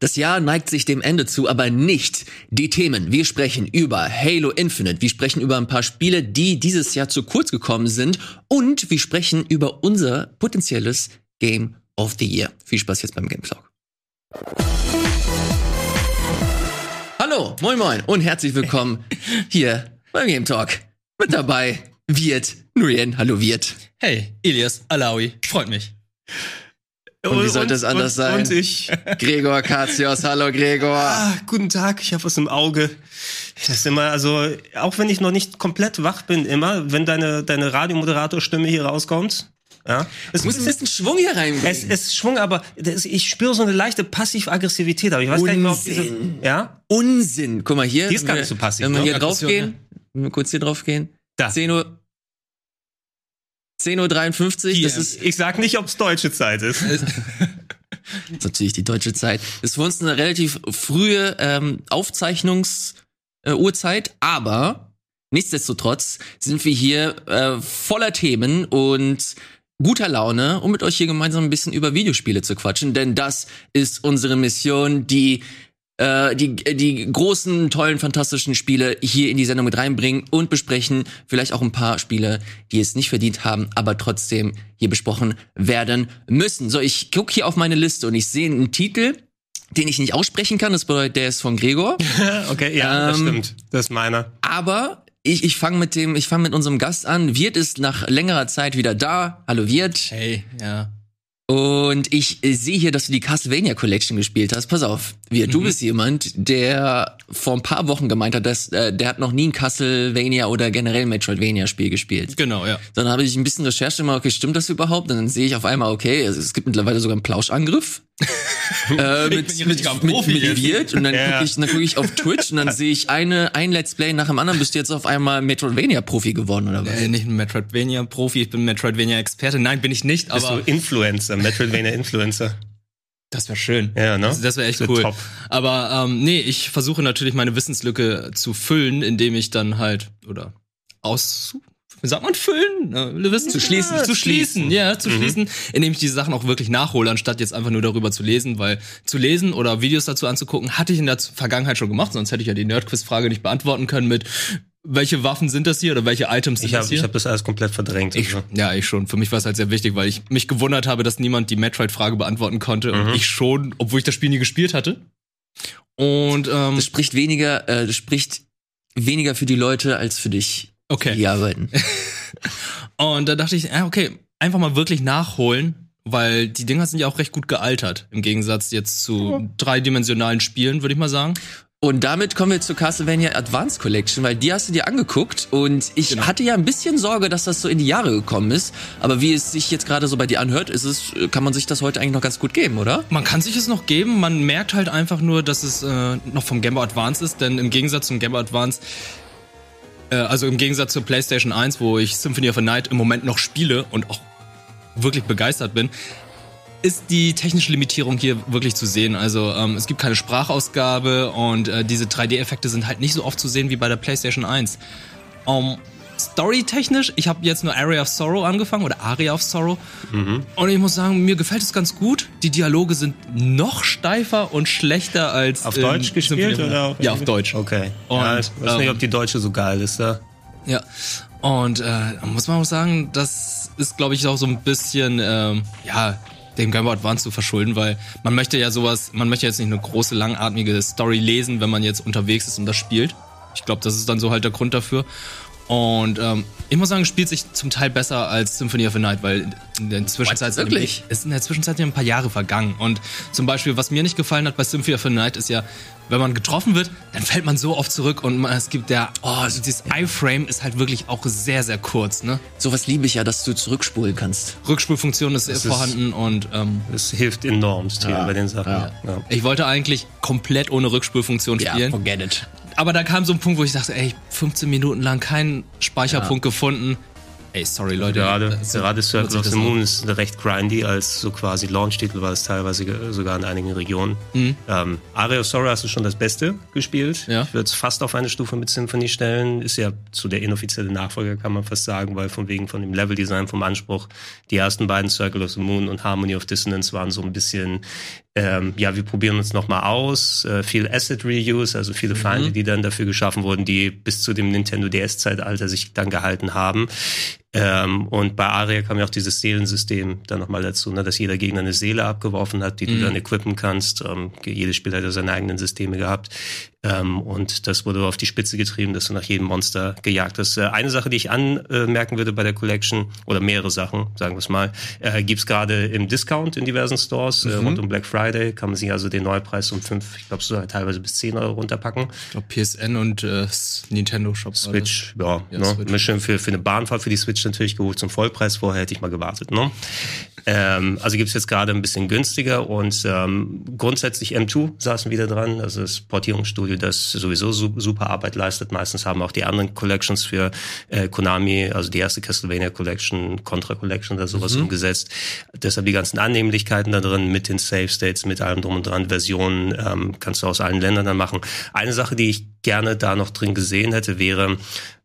Das Jahr neigt sich dem Ende zu, aber nicht die Themen. Wir sprechen über Halo Infinite, wir sprechen über ein paar Spiele, die dieses Jahr zu kurz gekommen sind und wir sprechen über unser potenzielles Game of the Year. Viel Spaß jetzt beim Game Talk. Hallo, moin moin und herzlich willkommen hier beim Game Talk. Mit dabei Wirt, Nuyen, hallo Wirt. Hey, Elias Alawi, freut mich. Und wie sollte es anders und, sein? Und ich. Gregor Katzios, hallo Gregor. Ah, guten Tag, ich habe was im Auge. Das ist immer, also, auch wenn ich noch nicht komplett wach bin, immer, wenn deine, deine Radiomoderatorstimme hier rauskommt. Ja, es Du musst ein bisschen Schwung hier reinbringen. Es ist Schwung, aber das, ich spüre so eine leichte Passiv-Aggressivität. Aber ich weiß gar nicht mehr, ob diese. Unsinn. Ja? Unsinn. Guck mal hier. Die ist wenn gar wir- nicht so passiv, Wenn wir ne? hier Aggression, draufgehen, wenn wir kurz hier draufgehen. Da. 10 Uhr. 10.53 Uhr, das ist, Ich sag nicht, ob's deutsche Zeit ist. ist natürlich die deutsche Zeit. Das ist für uns eine relativ frühe ähm, Aufzeichnungsuhrzeit, äh, aber nichtsdestotrotz sind wir hier äh, voller Themen und guter Laune, um mit euch hier gemeinsam ein bisschen über Videospiele zu quatschen, denn das ist unsere Mission, die äh, die, die großen, tollen, fantastischen Spiele hier in die Sendung mit reinbringen und besprechen. Vielleicht auch ein paar Spiele, die es nicht verdient haben, aber trotzdem hier besprochen werden müssen. So, ich gucke hier auf meine Liste und ich sehe einen Titel, den ich nicht aussprechen kann. Das bedeutet, der ist von Gregor. Okay, ja, das Ähm, stimmt. Das ist meiner. Aber ich, ich fange mit dem, ich fange mit unserem Gast an. Wirt ist nach längerer Zeit wieder da. Hallo Wirt. Hey, ja. Und ich sehe hier, dass du die Castlevania Collection gespielt hast. Pass auf, wir, Mhm. du bist jemand, der vor ein paar Wochen gemeint hat, dass äh, der hat noch nie ein Castlevania oder generell Metroidvania Spiel gespielt. Genau, ja. Dann habe ich ein bisschen Recherche gemacht, okay, stimmt das überhaupt? Und dann sehe ich auf einmal, okay, also es gibt mittlerweile sogar einen Plauschangriff. äh, mit, mit. Und dann Ja. gucke ich, dann guck ich auf Twitch und dann sehe ich eine, ein Let's Play nach dem anderen. Bist du jetzt auf einmal Metroidvania-Profi geworden oder was? Äh, nicht ein Metroidvania-Profi, ich bin Metroidvania-Experte. Nein, bin ich nicht, Bist aber du Influencer, Metroidvania-Influencer. Das wäre schön. Ja, ne? Das, das wäre echt Das wär cool. top. Aber ähm, nee, ich versuche natürlich meine Wissenslücke zu füllen, indem ich dann halt, oder aus, wie sagt man, füllen? Äh, Wissen Zu schließen. Zu schließen, ja, zu schließen, indem ich diese Sachen auch wirklich nachhole, anstatt jetzt einfach nur darüber zu lesen, weil zu lesen oder Videos dazu anzugucken, hatte ich in der Vergangenheit schon gemacht, sonst hätte ich ja die Nerdquiz-Frage nicht beantworten können mit, welche Waffen sind das hier oder welche Items sind Ich das habe hier? ich hab das alles komplett verdrängt. Ich, also. ja, ich schon. Für mich war es halt sehr wichtig, weil ich mich gewundert habe, dass niemand die Metroid-Frage beantworten konnte Mhm. und ich schon, obwohl ich das Spiel nie gespielt hatte. Und ähm, Das spricht weniger, äh, das spricht weniger für die Leute als für dich, die okay. hier arbeiten. Und da dachte ich, ja, okay, einfach mal wirklich nachholen, weil die Dinger sind ja auch recht gut gealtert im Gegensatz jetzt zu dreidimensionalen Spielen, würde ich mal sagen. Und damit kommen wir zur Castlevania Advance Collection, weil die hast du dir angeguckt und ich Genau. hatte ja ein bisschen Sorge, dass das so in die Jahre gekommen ist. Aber wie es sich jetzt gerade so bei dir anhört, ist es, kann man sich das heute eigentlich noch ganz gut geben, oder? Man kann sich es noch geben, man merkt halt einfach nur, dass es äh, noch vom Game Boy Advance ist, denn im Gegensatz zum Game Boy Advance, äh, also im Gegensatz zur PlayStation 1, wo ich Symphony of the Night im Moment noch spiele und auch wirklich begeistert bin, ist die technische Limitierung hier wirklich zu sehen. Also ähm, es gibt keine Sprachausgabe und äh, diese 3D-Effekte sind halt nicht so oft zu sehen wie bei der PlayStation 1. Um, Storytechnisch, ich habe jetzt nur Area of Sorrow angefangen oder Aria of Sorrow und ich muss sagen, mir gefällt es ganz gut. Die Dialoge sind noch steifer und schlechter als Auf Deutsch gespielt oder? Auf Ja, auf Deutsch. Okay. Und, ja, ich weiß nicht, ähm, ob die deutsche so geil ist. Ja. Ja. Und äh, da muss man auch sagen, das ist, glaube ich, auch so ein bisschen, ähm, ja, dem Game Boy Advance zu verschulden, weil man möchte ja sowas, man möchte jetzt nicht eine große, langatmige Story lesen, wenn man jetzt unterwegs ist und das spielt. Ich glaube, das ist dann so halt der Grund dafür. Und ähm, ich muss sagen, es spielt sich zum Teil besser als Symphony of the Night, weil in der Zwischenzeit What? Wirklich? es ist in der Zwischenzeit ja ein paar Jahre vergangen. Und zum Beispiel, was mir nicht gefallen hat bei Symphony of the Night, ist ja, wenn man getroffen wird, dann fällt man so oft zurück und man, es gibt der, oh, dieses iFrame ist halt wirklich auch sehr, sehr kurz, ne? Sowas liebe ich ja, dass du zurückspulen kannst. Rückspulfunktion ist, ist- vorhanden und ähm, Das hilft enorm Ja, bei den Sachen. ja. Ja. ich wollte eigentlich komplett ohne Rückspulfunktion spielen. forget it. Aber da kam so ein Punkt, wo ich dachte, ey, 15 Minuten lang keinen Speicherpunkt gefunden. Ey, sorry, Leute. Gerade, das- gerade Circle of the. Moon ist recht grindy als so quasi Launch-Titel, war es teilweise sogar in einigen Regionen. Mhm. Ähm, Aria of Sorrow hast du schon das Beste gespielt. Ja. Ich würde es fast auf eine Stufe mit Symphony stellen. Ist ja so der inoffizielle Nachfolger, kann man fast sagen, weil von wegen von dem Leveldesign, vom Anspruch, die ersten beiden Circle of the Moon und Harmony of Dissonance waren so ein bisschen ähm, ja, wir probieren uns nochmal aus. Äh, viel Asset Reuse, also viele Feinde, die dann dafür geschaffen wurden, die bis zu dem Nintendo DS-Zeitalter sich dann gehalten haben. Ähm, und bei Aria kam ja auch dieses Seelensystem dann nochmal dazu, ne, dass jeder Gegner eine Seele abgeworfen hat, die du dann equippen kannst. Ähm, jedes Spiel hat ja seine eigenen Systeme gehabt. Ähm, und das wurde auf die Spitze getrieben, dass du nach jedem Monster gejagt hast. Äh, eine Sache, die ich anmerken würde bei der Collection, oder mehrere Sachen, sagen wir es mal, äh, gibt's gerade im Discount in diversen Stores. Äh, rund um Black Friday kann man sich also den Neupreis um fünf, ich glaube, so teilweise bis zehn Euro runterpacken. Ich glaube, PSN und äh, Nintendo Shop. Switch, ja, Ja, ne? Switch. Mir schön für, für eine Bahnfahrt für die Switch natürlich geholt zum Vollpreis. Vorher hätte ich mal gewartet. Ne? Ähm, also gibt's jetzt gerade ein bisschen günstiger und ähm, grundsätzlich M2 saßen wieder dran. Also das Portierungsstudio, das sowieso su super Arbeit leistet. Meistens haben auch die anderen Collections für äh, Konami, also die erste Castlevania Collection, Contra Collection oder sowas umgesetzt. Deshalb die ganzen Annehmlichkeiten da drin mit den Save States, mit allem drum und dran, Versionen ähm, kannst du aus allen Ländern dann machen. Eine Sache, die ich gerne da noch drin gesehen hätte, wäre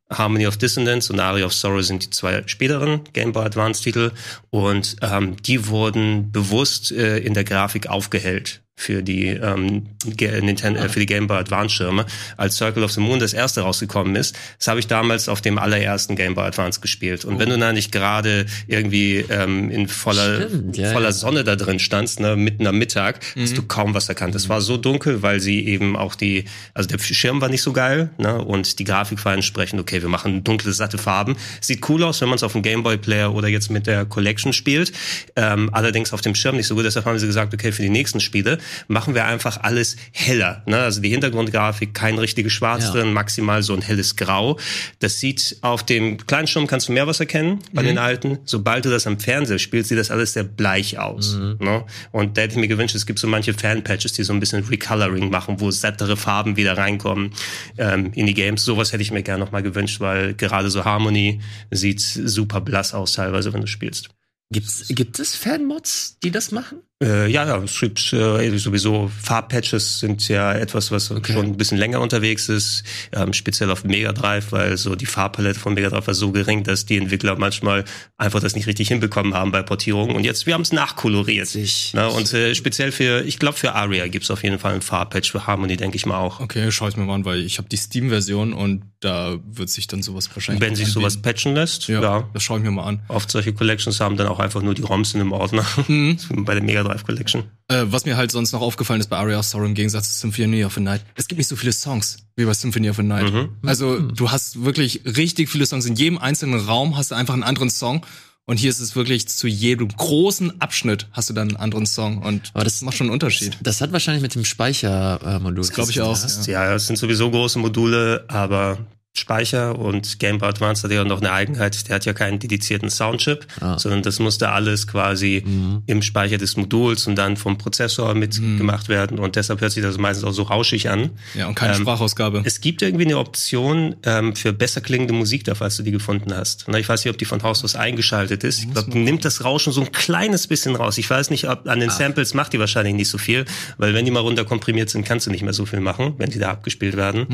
Harmony of Dissonance und Aria of Sorrow sind die zwei späteren Game Boy Advance Titel. Und ähm, die wurden bewusst äh, in der Grafik aufgehellt für die ähm, Nintendo, äh, für die Game Boy Advance Schirme, als Circle of the Moon das erste rausgekommen ist. Das habe ich damals auf dem allerersten Game Boy Advance gespielt. Und wenn du da nicht gerade irgendwie ähm, in voller Stimmt, ja, voller ja. Sonne da drin standst, ne, mitten am Mittag, hast du kaum was erkannt. Es war so dunkel, weil sie eben auch die, also der Schirm war nicht so geil, ne, und die Grafik war entsprechend, okay, wir machen dunkle, satte Farben. Sieht cool aus, wenn man es auf dem Gameboy Player oder jetzt mit der Collection spielt. Ähm, allerdings auf dem Schirm nicht so gut. Deshalb haben sie gesagt, okay, für die nächsten Spiele machen wir einfach alles heller. Ne? Also die Hintergrundgrafik, kein richtiges Schwarz Ja. drin, maximal so ein helles Grau. Das sieht auf dem kleinen Schirm kannst du mehr was erkennen bei Mhm. den alten. Sobald du das am Fernseher spielst, sieht das alles sehr bleich aus. Mhm. Ne? Und da hätte ich mir gewünscht, es gibt so manche Fan-Patches, die so ein bisschen Recoloring machen, wo sattere Farben wieder reinkommen ähm, in die Games. Sowas hätte ich mir gerne noch mal gewünscht, weil gerade so Harmony sieht super blass aus teilweise, wenn du spielst. Gibt's, gibt es Fanmods, die das machen? Äh, ja, ja, es gibt äh, sowieso Farbpatches sind ja etwas, was schon ein bisschen länger unterwegs ist, ähm, speziell auf Mega Drive, weil so die Farbpalette von Mega Drive war so gering, dass die Entwickler manchmal einfach das nicht richtig hinbekommen haben bei Portierungen. Und jetzt, wir haben es nachkoloriert. Sich- Ne? Und äh, speziell für, ich glaube für Aria gibt's auf jeden Fall einen Farbpatch, für Harmony denke ich mal auch. Okay, schau ich mir mal an, weil ich habe die Steam-Version und da wird sich dann sowas wahrscheinlich. Wenn sich sowas patchen lässt, Ja, ja. das schaue ich mir mal an. Oft solche Collections haben dann auch einfach nur die ROMs in einem Ordner. bei der Mega Drive Collection. Äh, was mir halt sonst noch aufgefallen ist bei Aria of Sorrow im Gegensatz zu Symphony of the Night, es gibt nicht so viele Songs wie bei Symphony of the Night. Also du hast wirklich richtig viele Songs. In jedem einzelnen Raum hast du einfach einen anderen Song. Und hier ist es wirklich zu jedem großen Abschnitt hast du dann einen anderen Song. Und Aber das- macht schon einen Unterschied. Das hat wahrscheinlich mit dem Speichermodul. Das glaub ich auch. Ja, ja, es sind sowieso große Module, aber Speicher und Game Boy Advance hat ja noch eine Eigenheit, der hat ja keinen dedizierten Soundchip, Ah. sondern das musste alles quasi im Speicher des Moduls und dann vom Prozessor mitgemacht werden und deshalb hört sich das meistens auch so rauschig an. Ja, und keine Ähm, Sprachausgabe. Es gibt irgendwie eine Option ähm, für besser klingende Musik da, falls du die gefunden hast. Na, ich weiß nicht, ob die von Haus aus eingeschaltet ist. Ich glaube, nimmt das Rauschen so ein kleines bisschen raus. Ich weiß nicht, ob an den Samples macht die wahrscheinlich nicht so viel, weil wenn die mal runterkomprimiert sind, kannst du nicht mehr so viel machen, wenn die da abgespielt werden.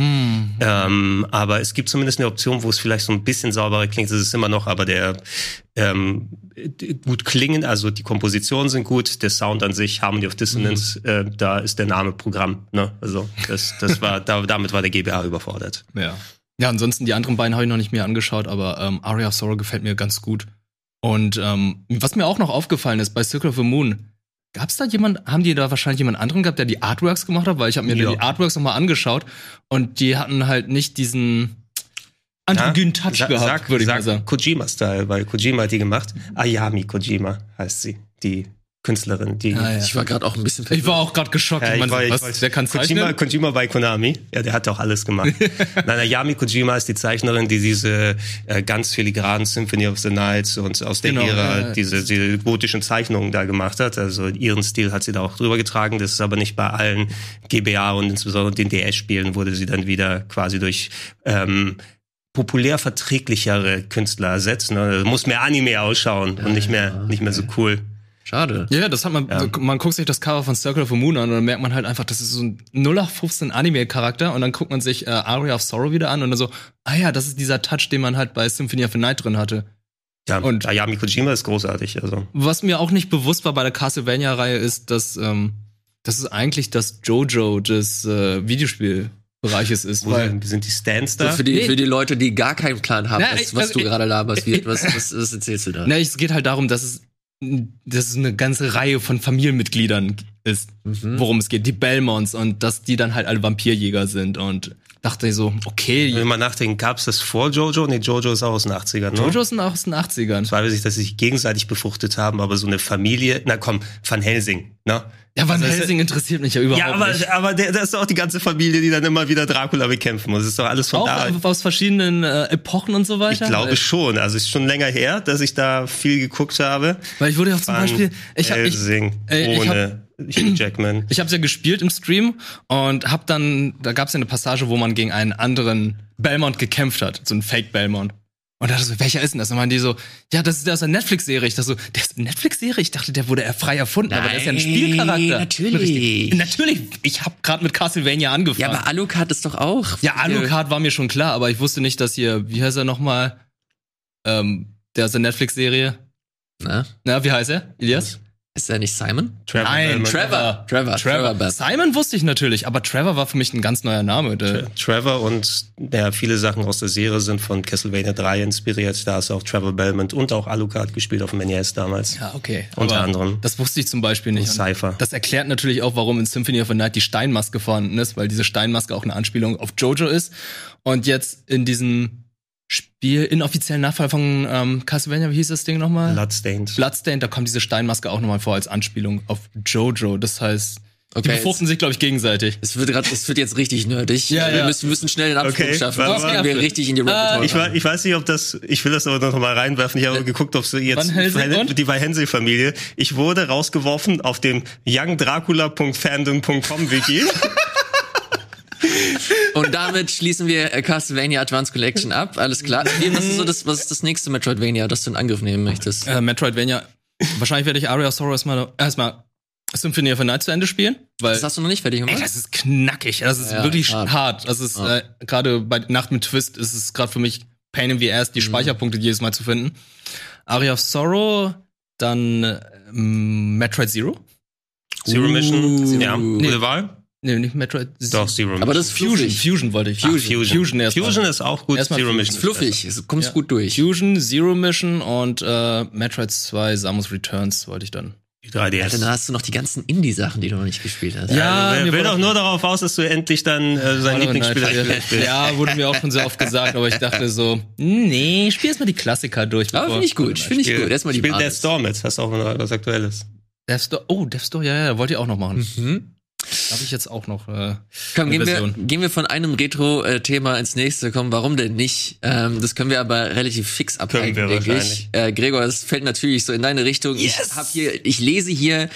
Ähm, aber es gibt zumindest eine Option, wo es vielleicht so ein bisschen sauberer klingt. Das ist immer noch, aber der ähm, gut klingen, also die Kompositionen sind gut, der Sound an sich, Harmony of Dissonance, äh, da ist der Name Programm. Ne? Also das, das war, da, damit war der GBA überfordert. Ja. Ja, ansonsten die anderen beiden habe ich noch nicht mehr angeschaut, aber ähm, Aria of Sorrow gefällt mir ganz gut. Und ähm, was mir auch noch aufgefallen ist, bei Circle of the Moon, gab's da jemand, haben die da wahrscheinlich jemand anderen gehabt, der die Artworks gemacht hat? Weil ich habe mir Ja. die Artworks nochmal angeschaut und die hatten halt nicht diesen androgynen Touch Sa- gehabt, sag, würde ich sag mal sagen. Kojima-Style, weil Kojima hat die gemacht. Ayami Kojima heißt sie, die Künstlerin, die Ah, ja. Ich war gerade auch ein bisschen Ich war auch gerade geschockt. Ja, ich ich meine, war- ich was, wollte- der kann Kojima, zeichnen? Kojima bei Konami, ja, der hat auch alles gemacht. Nein, Ayami Kojima ist die Zeichnerin, die diese äh, ganz filigranen Symphony of the Night und aus der Genau, Ära ja. diese, diese gotischen Zeichnungen da gemacht hat. Also ihren Stil hat sie da auch drüber getragen. Das ist aber nicht bei allen GBA und insbesondere den DS-Spielen wurde sie dann wieder quasi durch ähm, populär verträglichere Künstler ersetzt. Ne? Muss mehr Anime ausschauen und nicht mehr nicht mehr so cool. Schade. Ja, das hat man, man guckt sich das Cover von Circle of the Moon an und dann merkt man halt einfach, das ist so ein 0815 Anime-Charakter und dann guckt man sich äh, Aria of Sorrow wieder an und dann so, ah ja, das ist dieser Touch, den man halt bei Symphony of the Night drin hatte. Ja, Und- Ayami Kojima ist großartig. Also Was mir auch nicht bewusst war bei der Castlevania-Reihe ist, dass ähm, dass es eigentlich das Jojo des äh, Videospielbereiches ist. Wo Weil, sind- sind die Stands So da? für, die, Nee. für die Leute, die gar keinen Plan haben, Na, was, was also du gerade laberst, wie, was, was, was erzählst du da? na, es geht halt darum, dass es, dass es eine ganze Reihe von Familienmitgliedern ist, Mhm. worum es geht. Die Belmonts und dass die dann halt alle Vampirjäger sind und dachte ich so, okay, Wenn man nachdenkt, gab es das vor Jojo? Nee, Jojo ist auch aus den 80ern, ne? Jojo sind auch aus den 80ern. Zwar weiß ich, dass sie sich gegenseitig befruchtet haben, aber so eine Familie, na komm, Van Helsing, ne? Ja, Van Also es- Helsing interessiert mich ja überhaupt Ja, aber, nicht. aber der, das ist doch die ganze Familie, die dann immer wieder Dracula bekämpfen muss. Das ist doch alles von Auch da. aus verschiedenen äh, Epochen und so Ich weiter. glaube Weil- schon. Also es ist schon länger her, dass ich da viel geguckt habe. Weil ich wurde ja auch zum Van Beispiel, ich habe ich, Helsing äh, ich ohne Hugh Jackman. ich hab's ja gespielt im Stream und hab dann, da gab's ja eine Passage, wo man gegen einen anderen Belmont gekämpft hat, so ein Fake Belmont. Und da dachte ich so, welcher ist denn das? Und meinen die so, ja, das ist der aus der Netflix-Serie. Ich dachte so, der ist eine Netflix-Serie? Ich dachte, der wurde er frei erfunden, aber der ist ja ein Nein, Spielcharakter. natürlich. Natürlich, ich hab gerade mit Castlevania Ja, angefangen. aber Alucard ist doch auch. Ja, Alucard war mir schon klar, aber ich wusste nicht, dass hier, wie heißt er nochmal? Ähm, der aus der Netflix-Serie. Na, Na, wie heißt er? Ilias? Ist er nicht Simon? Trevor Nein. Trevor. Trevor. Trevor. Bell. Simon wusste ich natürlich, aber Trevor war für mich ein ganz neuer Name. Der, Trevor und ja, viele Sachen aus der Serie sind von Castlevania 3 inspiriert. Da ist auch Trevor Belmont und auch Alucard gespielt auf dem NES damals. ja, okay. Unter aber anderem. Das wusste ich zum Beispiel nicht. Und Und Cypher. Das erklärt natürlich auch, warum in Symphony of the Night die Steinmaske vorhanden ist, weil diese Steinmaske auch eine Anspielung auf Jojo ist. Und jetzt in diesem Spiel, inoffiziellen Nachfall von ähm, Castlevania, wie hieß das Ding nochmal? Bloodstained. Bloodstained, da kommt diese Steinmaske auch nochmal vor als Anspielung auf Jojo. Das heißt, die Okay, befruchten sich, glaube ich, gegenseitig. Es wird gerade, es wird jetzt richtig nerdig. Ja, wir ja. müssen, müssen schnell den Absprung Okay, schaffen. Sonst gehen wir richtig in die Rabbit Hole. Ich, wei- ich weiß nicht, ob das, ich will das aber noch mal reinwerfen. Ich habe geguckt, ob so jetzt die Van Helsing Familie. Ich wurde rausgeworfen auf dem youngdracula.fandom.com Wiki. Und damit schließen wir äh, Castlevania Advance Collection ab. Alles klar. Was ist so das, was ist das nächste Metroidvania, das du in Angriff nehmen möchtest? Äh, Metroidvania. Wahrscheinlich werde ich Aria of Sorrow erstmal, erstmal Symphony of the Night zu Ende spielen, weil Das hast du noch nicht fertig Ey, gemacht? das ist knackig. Das ist Ja, wirklich hart. hart. Das ist Ja. äh, gerade bei Nacht mit Twist ist es gerade für mich Pain in the Ass, Mhm. die Speicherpunkte jedes Mal zu finden. Aria of Sorrow, dann ähm, Metroid Zero. Zero Mission. Uh. ja, Nee. gute Wahl. Nee, nicht Metroid Doch, Zero Mission. Aber das ist Fusion. fluffig. Fusion wollte ich. Ach, Fusion. Fusion. Fusion, erstmal. Fusion ist auch gut. Erstmal Zero Fusion. Mission Ist fluffig, es kommst Ja. gut durch. Fusion, Zero Mission und äh, Metroid 2, Samus Returns wollte ich dann. Die 3DS. Dann hast du noch die ganzen Indie-Sachen, die du noch nicht gespielt hast. Ja, mir will wurde- doch nur darauf aus, dass du endlich dann äh, sein Hollow Lieblingsspiel Knight, spielst. Ja, wurde mir auch schon sehr oft gesagt, aber ich dachte so, nee, spiel erst mal die Klassiker durch. Aber finde ich gut, finde ich gut. Erstmal die Spiel Death. Store mit. Hast auch noch was Aktuelles. Death Store, oh, Death Store, ja, ja, wollte ich auch noch machen. Mhm. Habe ich jetzt auch noch. Äh, Komm, gehen wir, Version. gehen wir von einem Retro-Thema ins nächste. Komm, warum denn nicht? Ähm, das können wir aber relativ fix abhalten, Können wir denke ich. Äh, Gregor, es fällt natürlich so in deine Richtung. Ich hab hier, ich lese hier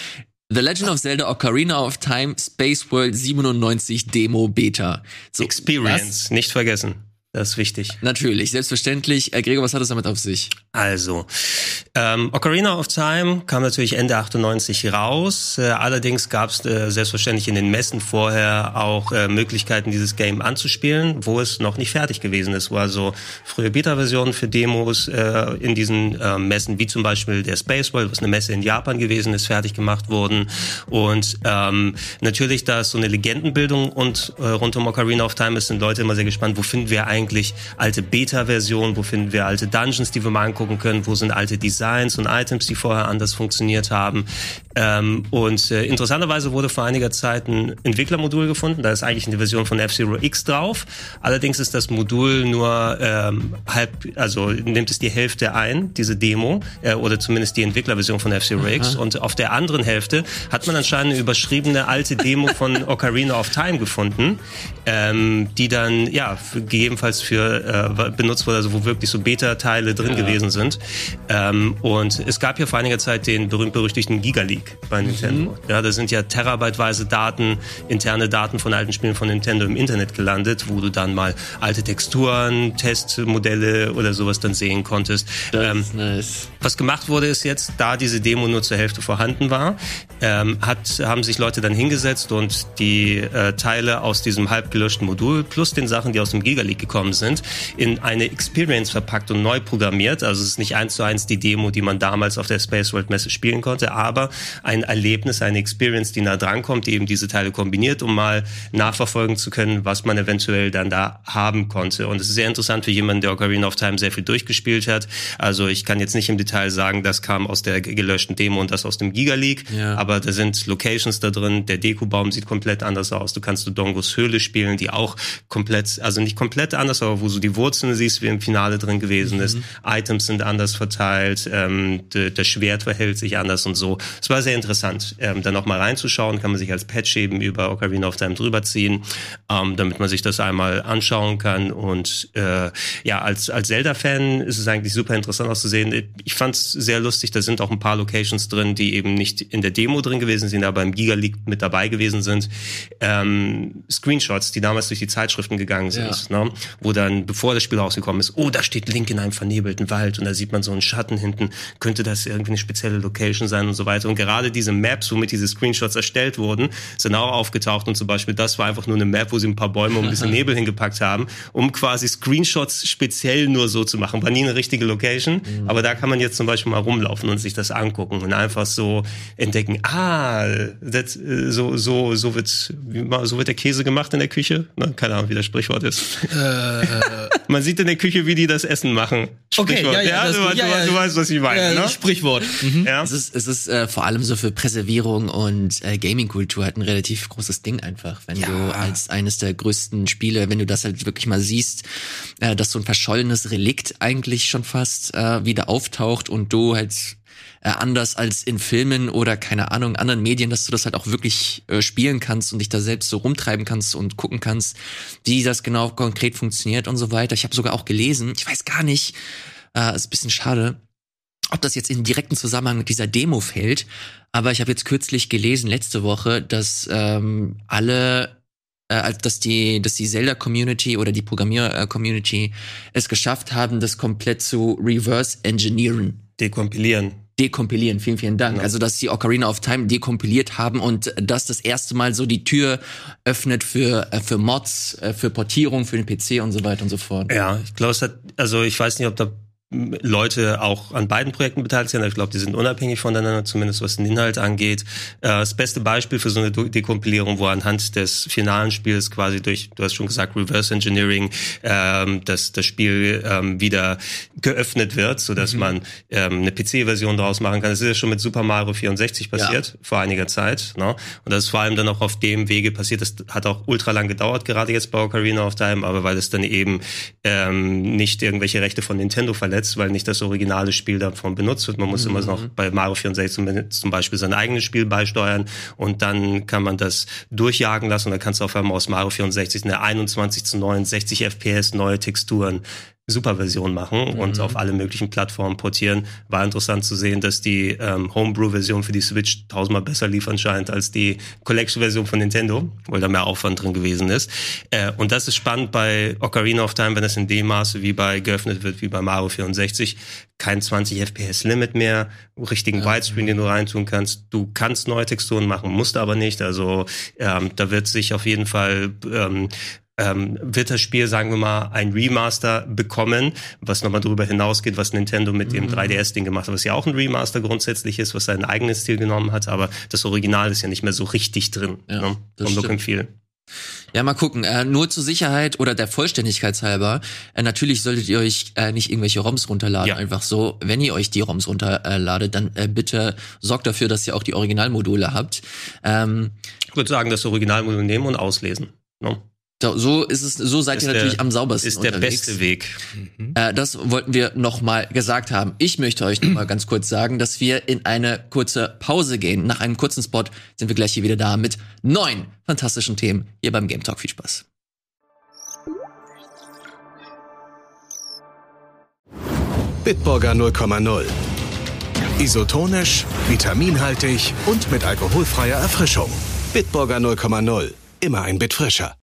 The Legend of Zelda Ocarina of Time Space World 97 Demo Beta. So, Experience, nicht vergessen. Das ist wichtig. Natürlich, selbstverständlich. Äh, Gregor, was hat es damit auf sich? Also, ähm, Ocarina of Time kam natürlich Ende 98 raus. Äh, allerdings gab es äh, selbstverständlich in den Messen vorher auch äh, Möglichkeiten, dieses Game anzuspielen, wo es noch nicht fertig gewesen ist. Wo also frühe Beta-Versionen für Demos äh, in diesen äh, Messen, wie zum Beispiel der Space World, was eine Messe in Japan gewesen ist, fertig gemacht wurden. Und ähm, natürlich, da es so eine Legendenbildung und äh, rund um Ocarina of Time ist, sind Leute immer sehr gespannt, wo finden wir eigentlich alte Beta-Versionen, wo finden wir alte Dungeons, die wir mal angucken können, wo sind alte Designs und Items, die vorher anders funktioniert haben. Ähm, und äh, interessanterweise wurde vor einiger Zeit ein Entwicklermodul gefunden, da ist eigentlich eine Version von F-Zero X drauf. Allerdings ist das Modul nur ähm, halb, also nimmt es die Hälfte ein, diese Demo, äh, oder zumindest die Entwicklerversion von F-Zero X. Und auf der anderen Hälfte hat man anscheinend eine überschriebene alte Demo von Ocarina of Time gefunden, ähm, die dann ja für, gegebenenfalls für äh, benutzt wurde, also wo wirklich so Beta-Teile drin gewesen sind. Ähm, und es gab ja vor einiger Zeit den berühmt-berüchtigten Giga Leak bei Nintendo. Ja, da sind ja terabyteweise Daten, interne Daten von alten Spielen von Nintendo im Internet gelandet, wo du dann mal alte Texturen, Testmodelle oder sowas dann sehen konntest. Ähm, nice. was gemacht wurde, ist jetzt, da diese Demo nur zur Hälfte vorhanden war, ähm, hat, haben sich Leute dann hingesetzt und die äh, Teile aus diesem halb gelöschten Modul plus den Sachen, die aus dem Giga Leak gekommen sind, in eine Experience verpackt und neu programmiert. Also es ist nicht eins zu eins die Demo, die man damals auf der Space World Messe spielen konnte, aber ein Erlebnis, eine Experience, die nah dran kommt, die eben diese Teile kombiniert, um mal nachverfolgen zu können, was man eventuell dann da haben konnte. Und es ist sehr interessant für jemanden, der Ocarina of Time sehr viel durchgespielt hat. Also ich kann jetzt nicht im Detail sagen, das kam aus der gelöschten Demo und das aus dem Giga League, ja. aber da sind Locations da drin. Der Dekobaum sieht komplett anders aus. Du kannst du Dongos Höhle spielen, die auch komplett, also nicht komplett anders, aber wo du die Wurzeln siehst, wie im Finale drin gewesen ist. Mhm. Items sind anders verteilt, ähm, das Schwert verhält sich anders und so. Es war sehr interessant, ähm, da nochmal reinzuschauen. Kann man sich als Patch eben über Ocarina of Time drüber ziehen, ähm, damit man sich das einmal anschauen kann. Und äh, ja, als, als Zelda-Fan ist es eigentlich super interessant auszusehen. Ich fand es sehr lustig, da sind auch ein paar Locations drin, die eben nicht in der Demo drin gewesen sind, aber im Giga League mit dabei gewesen sind. Ähm, Screenshots, die damals durch die Zeitschriften gegangen sind, ja. ne? Wo dann, bevor das Spiel rausgekommen ist, oh, da steht Link in einem vernebelten Wald und da sieht man so einen Schatten hinten, könnte das irgendwie eine spezielle Location sein und so weiter. Und gerade diese Maps, womit diese Screenshots erstellt wurden, sind auch aufgetaucht und zum Beispiel das war einfach nur eine Map, wo sie ein paar Bäume und ein bisschen Nebel hingepackt haben, um quasi Screenshots speziell nur so zu machen. War nie eine richtige Location, mhm. aber da kann man jetzt zum Beispiel mal rumlaufen und sich das angucken und einfach so entdecken, ah, das, so, so, so wird, so wird der Käse gemacht in der Küche. Ne? Keine Ahnung, wie das Sprichwort ist. Äh, man sieht in der Küche, wie die das Essen machen. Okay, ja, ja, ja, das, du, ja, ja, du, weißt, was ich meine. ne? Sprichwort. Mhm. Ja. Es ist, es ist äh, vor allem so für Präservierung und äh, Gaming-Kultur halt ein relativ großes Ding einfach, wenn ja. du als eines der größten Spiele, wenn du das halt wirklich mal siehst, äh, dass so ein verschollenes Relikt eigentlich schon fast äh, wieder auftaucht und du halt äh, anders als in Filmen oder keine Ahnung, anderen Medien, dass du das halt auch wirklich äh, spielen kannst und dich da selbst so rumtreiben kannst und gucken kannst, wie das genau konkret funktioniert und so weiter. Ich habe sogar auch gelesen, ich weiß gar nicht, äh, ist ein bisschen schade, ob das jetzt in direkten Zusammenhang mit dieser Demo fällt, aber ich habe jetzt kürzlich gelesen, letzte Woche, dass ähm, alle äh, dass die, dass die Zelda-Community oder die Programmier-Community es geschafft haben, das komplett zu reverse engineeren. Dekompilieren dekompilieren. Vielen, vielen Dank. Ja. Also, dass sie Ocarina of Time dekompiliert haben und das das erste Mal so die Tür öffnet für, äh, für Mods, äh, für Portierung, für den PC und so weiter und so fort. Ja, ich glaube, es hat, also ich weiß nicht, ob da Leute auch an beiden Projekten beteiligt sind. Ich glaube, die sind unabhängig voneinander, zumindest was den Inhalt angeht. Äh, das beste Beispiel für so eine Dekompilierung, wo anhand des finalen Spiels quasi durch, du hast schon gesagt, Reverse Engineering, ähm, dass das Spiel ähm, wieder geöffnet wird, so dass mhm. man ähm, eine PC-Version daraus machen kann. Das ist ja schon mit Super Mario 64 passiert, ja. vor einiger Zeit. Ne? Und das ist vor allem dann auch auf dem Wege passiert. Das hat auch ultra lang gedauert, gerade jetzt bei Ocarina of Time, aber weil es dann eben ähm, nicht irgendwelche Rechte von Nintendo verletzt, verletzt, weil nicht das originale Spiel davon benutzt wird. Man muss mhm. immer noch bei Mario 64 zum Beispiel sein eigenes Spiel beisteuern und dann kann man das durchjagen lassen und dann kannst du auf einmal aus Mario 64 eine 21 zu 69 FPS neue Texturen Superversion machen mhm. und auf alle möglichen Plattformen portieren. War interessant zu sehen, dass die ähm, Homebrew-Version für die Switch tausendmal besser lief anscheinend als die Collection-Version von Nintendo, weil da mehr Aufwand drin gewesen ist. Äh, und das ist spannend bei Ocarina of Time, wenn es in dem Maße wie bei geöffnet wird, wie bei Mario 64, kein 20 FPS Limit mehr, richtigen ja. Widescreen, den du reintun kannst. Du kannst neue Texturen machen, musst aber nicht. Also ähm, da wird sich auf jeden Fall ähm, ähm, wird das Spiel, sagen wir mal, ein Remaster bekommen, was nochmal darüber hinausgeht, was Nintendo mit dem 3DS-Ding mhm. gemacht hat, was ja auch ein Remaster grundsätzlich ist, was seinen eigenen Stil genommen hat, aber das Original ist ja nicht mehr so richtig drin. Ja, ne? Vom Look and Feel. Ja, mal gucken. Äh, nur zur Sicherheit oder der Vollständigkeit halber, äh, natürlich solltet ihr euch äh, nicht irgendwelche ROMs runterladen. Ja. Einfach so, wenn ihr euch die ROMs runterladet, dann äh, bitte sorgt dafür, dass ihr auch die Originalmodule habt. Ähm, ich würde sagen, das Originalmodul nehmen und auslesen. Ne? So ist es, so seid ist ihr natürlich der, am saubersten. Ist der unterwegs. beste Weg. Mhm. Äh, das wollten wir nochmal gesagt haben. Ich möchte euch nochmal ganz kurz sagen, dass wir in eine kurze Pause gehen. Nach einem kurzen Spot sind wir gleich hier wieder da mit neun fantastischen Themen hier beim Game Talk. Viel Spaß. Bitburger 0,0. Isotonisch, vitaminhaltig und mit alkoholfreier Erfrischung. Bitburger 0,0. Immer ein Bit frischer.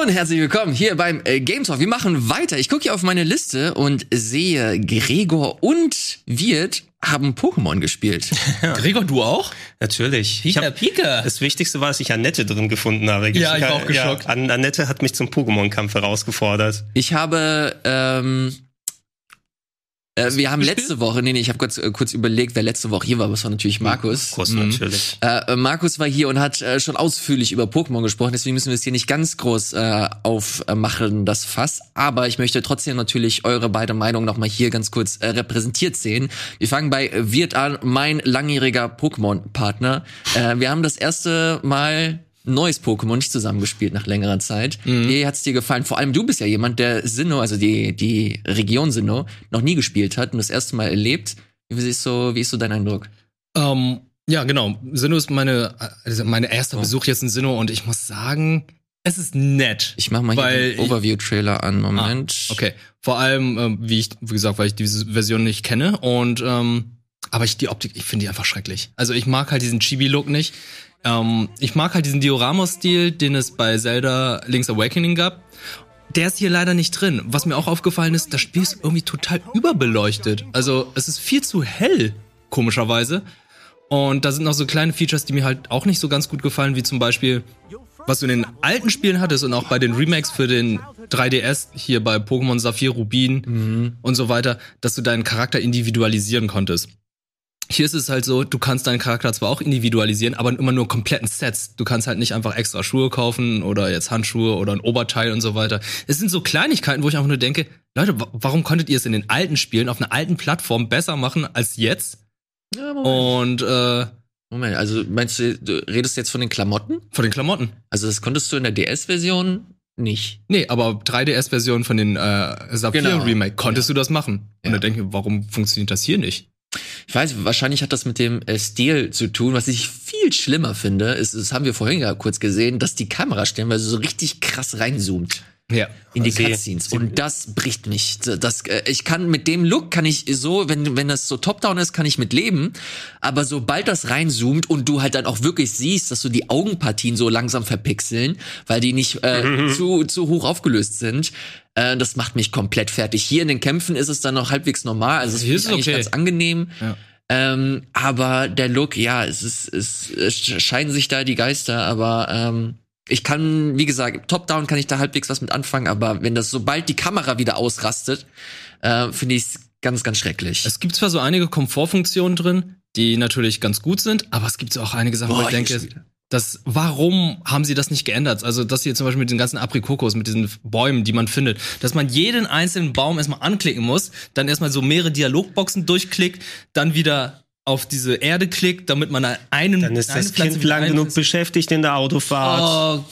Und herzlich willkommen hier beim äh, Game Talk. Wir machen weiter. Ich gucke hier auf meine Liste und sehe, Gregor und Wirt haben Pokémon gespielt. Gregor, du auch? Natürlich. Ich hab, Pika. das Wichtigste war, dass ich Annette drin gefunden habe. Ja, ich war auch geschockt. Ja, An Annette hat mich zum Pokémon-Kampf herausgefordert. Ich habe, ähm, äh, wir haben letzte Woche, nee, nee, ich habe kurz, äh, kurz überlegt, wer letzte Woche hier war, aber es war natürlich Markus. Kurs Mhm. natürlich. Äh, Markus war hier und hat äh, schon ausführlich über Pokémon gesprochen, deswegen müssen wir es hier nicht ganz groß äh, aufmachen, das Fass. Aber ich möchte trotzdem natürlich eure beide Meinungen nochmal hier ganz kurz äh, repräsentiert sehen. Wir fangen bei Wirt an, mein langjähriger Pokémon-Partner. Äh, wir haben das erste Mal neues Pokémon nicht zusammengespielt nach längerer Zeit. Wie hat's dir gefallen? Vor allem du bist ja jemand, der Sinnoh, also die, die Region Sinnoh, noch nie gespielt hat und das erste Mal erlebt. Wie ist so, wie ist so dein Eindruck? Ähm, ja, genau. Sinnoh ist meine, also meine erster Besuch jetzt in Sinnoh und ich muss sagen, es ist nett. Ich mach mal hier den Overview-Trailer an. Moment. Ah, okay. Vor allem, ähm, wie ich, wie gesagt, weil ich diese Version nicht kenne und ähm, aber ich die Optik, ich finde die einfach schrecklich. Also ich mag halt diesen Chibi-Look nicht. Ähm, ich mag halt diesen Diorama-Stil, den es bei Zelda Link's Awakening gab. Der ist hier leider nicht drin. Was mir auch aufgefallen ist, das Spiel ist irgendwie total überbeleuchtet. Also es ist viel zu hell, komischerweise. Und da sind noch so kleine Features, die mir halt auch nicht so ganz gut gefallen, wie zum Beispiel, was du in den alten Spielen hattest und auch bei den Remakes für den 3DS, hier bei Pokémon Saphir, Rubin und so weiter, dass du deinen Charakter individualisieren konntest. Hier ist es halt so, du kannst deinen Charakter zwar auch individualisieren, aber immer nur kompletten Sets. Du kannst halt nicht einfach extra Schuhe kaufen oder jetzt Handschuhe oder ein Oberteil und so weiter. Es sind so Kleinigkeiten, wo ich einfach nur denke, Leute, wa- warum konntet ihr es in den alten Spielen auf einer alten Plattform besser machen als jetzt? Ja, Moment. Und äh, Moment, also meinst du, du redest jetzt von den Klamotten? von den Klamotten. Also das konntest du in der DS-Version nicht. Nee, aber 3DS-Version von den äh, Saphir Genau. Remake konntest du das machen. Und Ja. da denke ich, warum funktioniert das hier nicht? Ich weiß, wahrscheinlich hat das mit dem äh, Stil zu tun. Was ich viel schlimmer finde, ist, das haben wir vorhin ja kurz gesehen, dass die Kamera stellenweise so richtig krass reinzoomt Ja. in die Sie- Cutscenes. Und das bricht mich. Das, äh, ich kann mit dem Look kann ich so, wenn, wenn das so top-down ist, kann ich mit leben. Aber sobald das reinzoomt und du halt dann auch wirklich siehst, dass so die Augenpartien so langsam verpixeln, weil die nicht äh, zu, zu hoch aufgelöst sind, äh, das macht mich komplett fertig. Hier in den Kämpfen ist es dann noch halbwegs normal. Also es ist eigentlich okay. ganz angenehm. Ja. Ähm, aber der Look, ja, es ist, es, es scheiden sich da die Geister, aber ähm, ich kann, wie gesagt, Top-Down kann ich da halbwegs was mit anfangen, aber wenn das, sobald die Kamera wieder ausrastet, äh, finde ich es ganz, ganz schrecklich. Es gibt zwar so einige Komfortfunktionen drin, die natürlich ganz gut sind, aber es gibt so auch einige Sachen, wo Boah, ich denke, hier schon wieder. das, warum haben sie das nicht geändert? Also, das hier zum Beispiel mit den ganzen Aprikokos, mit diesen Bäumen, die man findet, dass man jeden einzelnen Baum erstmal anklicken muss, dann erstmal so mehrere Dialogboxen durchklickt, dann wieder auf diese Erde klickt, damit man einen Dann ist das Pflanze Kind lang genug beschäftigt in der Autofahrt. Oh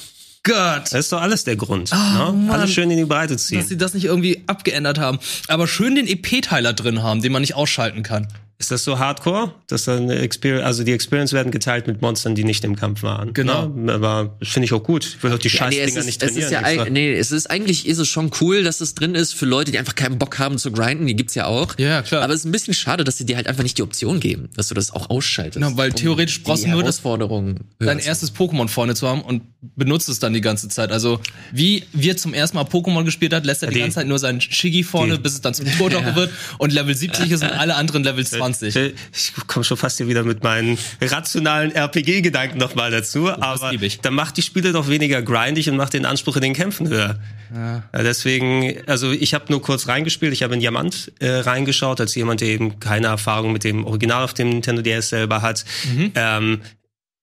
Gott. Das ist doch alles der Grund. Oh, ne? Alles schön in die Breite dass ziehen. sie das nicht irgendwie abgeändert haben. Aber schön den EP-Teiler drin haben, den man nicht ausschalten kann. Ist das so hardcore? Dass dann Experience, also die Experience werden geteilt mit Monstern, die nicht im Kampf waren. Genau. Ne? Aber das finde ich auch gut. Ich will doch die Ja, nee, es Scheißdinger ist, nicht es trainieren. ist ja extra. nee, es ist eigentlich ist es schon cool, dass es drin ist für Leute, die einfach keinen Bock haben zu grinden, die gibt's ja auch. Ja, klar. Aber es ist ein bisschen schade, dass sie dir halt einfach nicht die Option geben, dass du das auch ausschaltest. Genau, weil um theoretisch brauchst du nur das- höher dein erstes Pokémon vorne zu haben und benutzt es dann die ganze Zeit. Also, wie wir zum ersten Mal Pokémon gespielt hat, lässt er die, Die- ganze Zeit nur seinen Shiggy vorne, die- bis es dann zum Turdocke wird und Level 70 ist und alle anderen Level 20. Ich, ich komme schon fast hier wieder mit meinen rationalen RPG-Gedanken nochmal dazu. aber lieb ich. dann macht die Spiele doch weniger grindig und macht den Anspruch in den Kämpfen höher. Ja, deswegen, also ich habe nur kurz reingespielt, ich habe in Diamant äh, reingeschaut, als jemand, der eben keine Erfahrung mit dem Original auf dem Nintendo DS selber hat. Mhm. Ähm,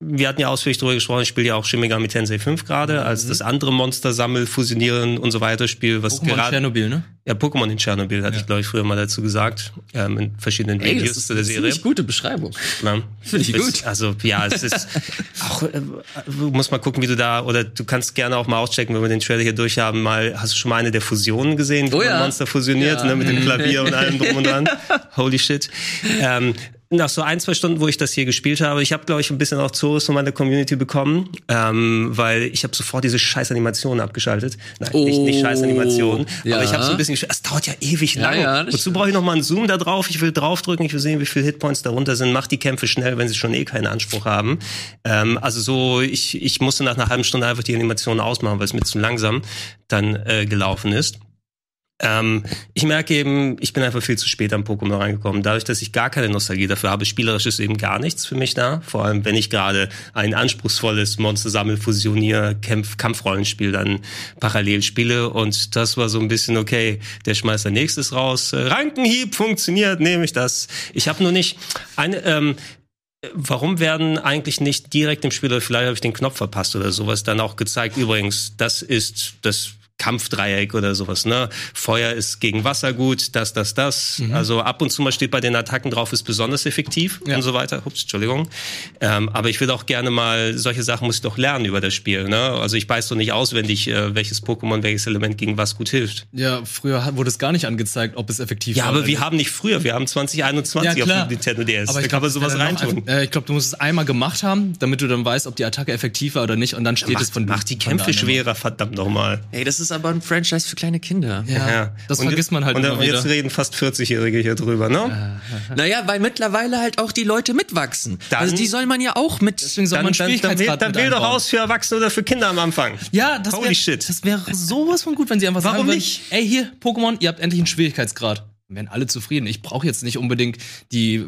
wir hatten ja ausführlich darüber gesprochen, ich spiele ja auch Shin Megami Tensei 5 gerade, als das andere Monster sammel, fusionieren und so weiter Spiel, was Mhm. Pokémon gerade Tschernobyl, ne? ja Pokémon in Tschernobyl hatte Ja. ich glaube ich früher mal dazu gesagt, ähm, in verschiedenen Ey, Videos das ist zu der eine Serie. ziemlich gute Beschreibung. Ja. Finde ich gut. Also ja, es ist auch, äh, du musst mal gucken, wie du da, oder du kannst gerne auch mal auschecken, wenn wir den Trailer hier durchhaben, mal, hast du schon mal eine der Fusionen gesehen, wie Oh ein ja. Monster fusioniert, Ja. ne, mit dem Klavier und allem drum und dran. Holy shit. Ähm, nach so ein, zwei Stunden, wo ich das hier gespielt habe, ich habe, glaube ich, ein bisschen auch Zores von meiner Community bekommen, ähm, weil ich habe sofort diese scheiß Animationen abgeschaltet. Nein, nicht, nicht Oh, scheiß Animationen, ja. aber ich habe so ein bisschen, es dauert ja ewig Ja, lang. ja, Wozu brauche ich noch mal einen Zoom da drauf? Ich will draufdrücken, ich will sehen, wie viele Hitpoints darunter sind. Mach die Kämpfe schnell, wenn sie schon eh keinen Anspruch haben. Ähm, also so, ich, ich musste nach einer halben Stunde einfach die Animation ausmachen, weil es mir zu langsam dann äh, gelaufen ist. Ähm, ich merke eben, ich bin einfach viel zu spät am Pokémon reingekommen. Dadurch, dass ich gar keine Nostalgie dafür habe, spielerisch ist eben gar nichts für mich da. Vor allem, wenn ich gerade ein anspruchsvolles Monster-Sammel-Fusionier, Kampf Kampfrollenspiel dann parallel spiele. Und das war so ein bisschen, okay, der schmeißt ein nächstes raus. Äh, Rankenhieb funktioniert, nehme ich das. Ich habe nur nicht eine, ähm, Warum werden eigentlich nicht direkt im Spiel, oder vielleicht habe ich den Knopf verpasst oder sowas, dann auch gezeigt, übrigens, das ist das Kampfdreieck oder sowas, ne? Feuer ist gegen Wasser gut, das, das, das. Also ab und zu mal steht bei den Attacken drauf, ist besonders effektiv Ja. und so weiter. Ups, Entschuldigung. Ähm, aber ich will auch gerne mal, solche Sachen muss ich doch lernen über das Spiel, ne? Also ich weiß doch nicht auswendig, äh, welches Pokémon, welches Element gegen was gut hilft. Ja, früher wurde es gar nicht angezeigt, ob es effektiv Ja, war. aber oder wir haben nicht früher, wir haben 2021 Ja, klar. auf dem Nintendo DS. Aber da ich man sowas dann reintun. noch- Äh, ich glaube, du musst es einmal gemacht haben, damit du dann weißt, ob die Attacke effektiv war oder nicht. Und dann steht es Macht, von macht die Kämpfe schwerer, verdammt nochmal. Ey, das ist aber ein Franchise für kleine Kinder. Ja, das Und- vergisst man halt und, immer und wieder. jetzt reden fast 40-Jährige hier drüber, ne? Naja, weil mittlerweile halt auch die Leute mitwachsen. Dann- also die soll man ja auch mit. Deswegen soll Dann, man dann, dann, wähl, dann wähl doch aus für Erwachsene oder für Kinder am Anfang. Ja, das wäre das wäre sowas von gut, wenn sie einfach Warum sagen würden, nicht? ey, hier, Pokémon, ihr habt endlich einen Schwierigkeitsgrad. Dann wären alle zufrieden. Ich brauche jetzt nicht unbedingt die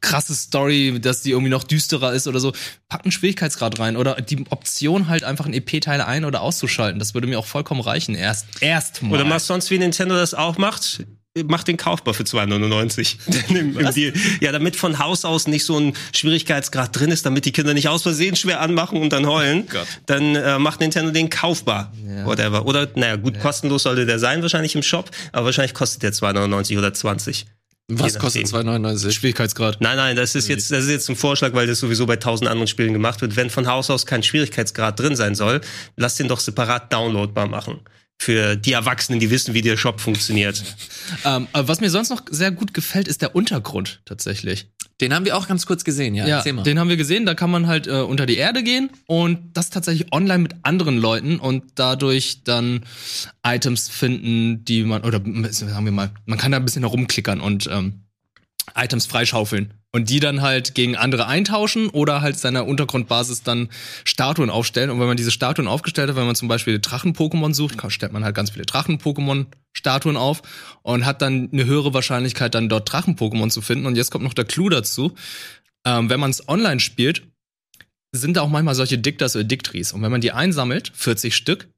krasse Story, dass die irgendwie noch düsterer ist oder so. Pack einen Schwierigkeitsgrad rein oder die Option halt einfach ein EP-Teil ein- oder auszuschalten. Das würde mir auch vollkommen reichen. Erst, erstmal. Oder machst sonst, wie Nintendo das auch macht, mach den kaufbar für 2,99. Im, im Deal. Ja, damit von Haus aus nicht so ein Schwierigkeitsgrad drin ist, damit die Kinder nicht aus Versehen schwer anmachen und dann heulen, Gott. dann äh, macht Nintendo den kaufbar. Whatever. Oder, naja, gut, kostenlos sollte der sein, wahrscheinlich im Shop, aber wahrscheinlich kostet der 2,99 oder 20. Was kostet nachdem. 2,99? Schwierigkeitsgrad. Nein, nein, das ist jetzt, das ist jetzt ein Vorschlag, weil das sowieso bei tausend anderen Spielen gemacht wird. Wenn von Haus aus kein Schwierigkeitsgrad drin sein soll, lass den doch separat downloadbar machen. Für die Erwachsenen, die wissen, wie der Shop funktioniert. Ähm, aber was mir sonst noch sehr gut gefällt, ist der Untergrund tatsächlich. Den haben wir auch ganz kurz gesehen, ja. Ja, Erzähl mal. den haben wir gesehen. Da kann man halt äh, unter die Erde gehen und das tatsächlich online mit anderen Leuten und dadurch dann Items finden, die man oder sagen wir mal, man kann da ein bisschen herumklickern und ähm, Items freischaufeln und die dann halt gegen andere eintauschen oder halt seiner Untergrundbasis dann Statuen aufstellen. Und wenn man diese Statuen aufgestellt hat, wenn man zum Beispiel Drachen-Pokémon sucht, stellt man halt ganz viele Drachen-Pokémon-Statuen auf und hat dann eine höhere Wahrscheinlichkeit, dann dort Drachen-Pokémon zu finden. Und jetzt kommt noch der Clou dazu. Ähm, wenn man es online spielt, sind da auch manchmal solche Dictas oder Dictries. Und wenn man die einsammelt, 40 Stück,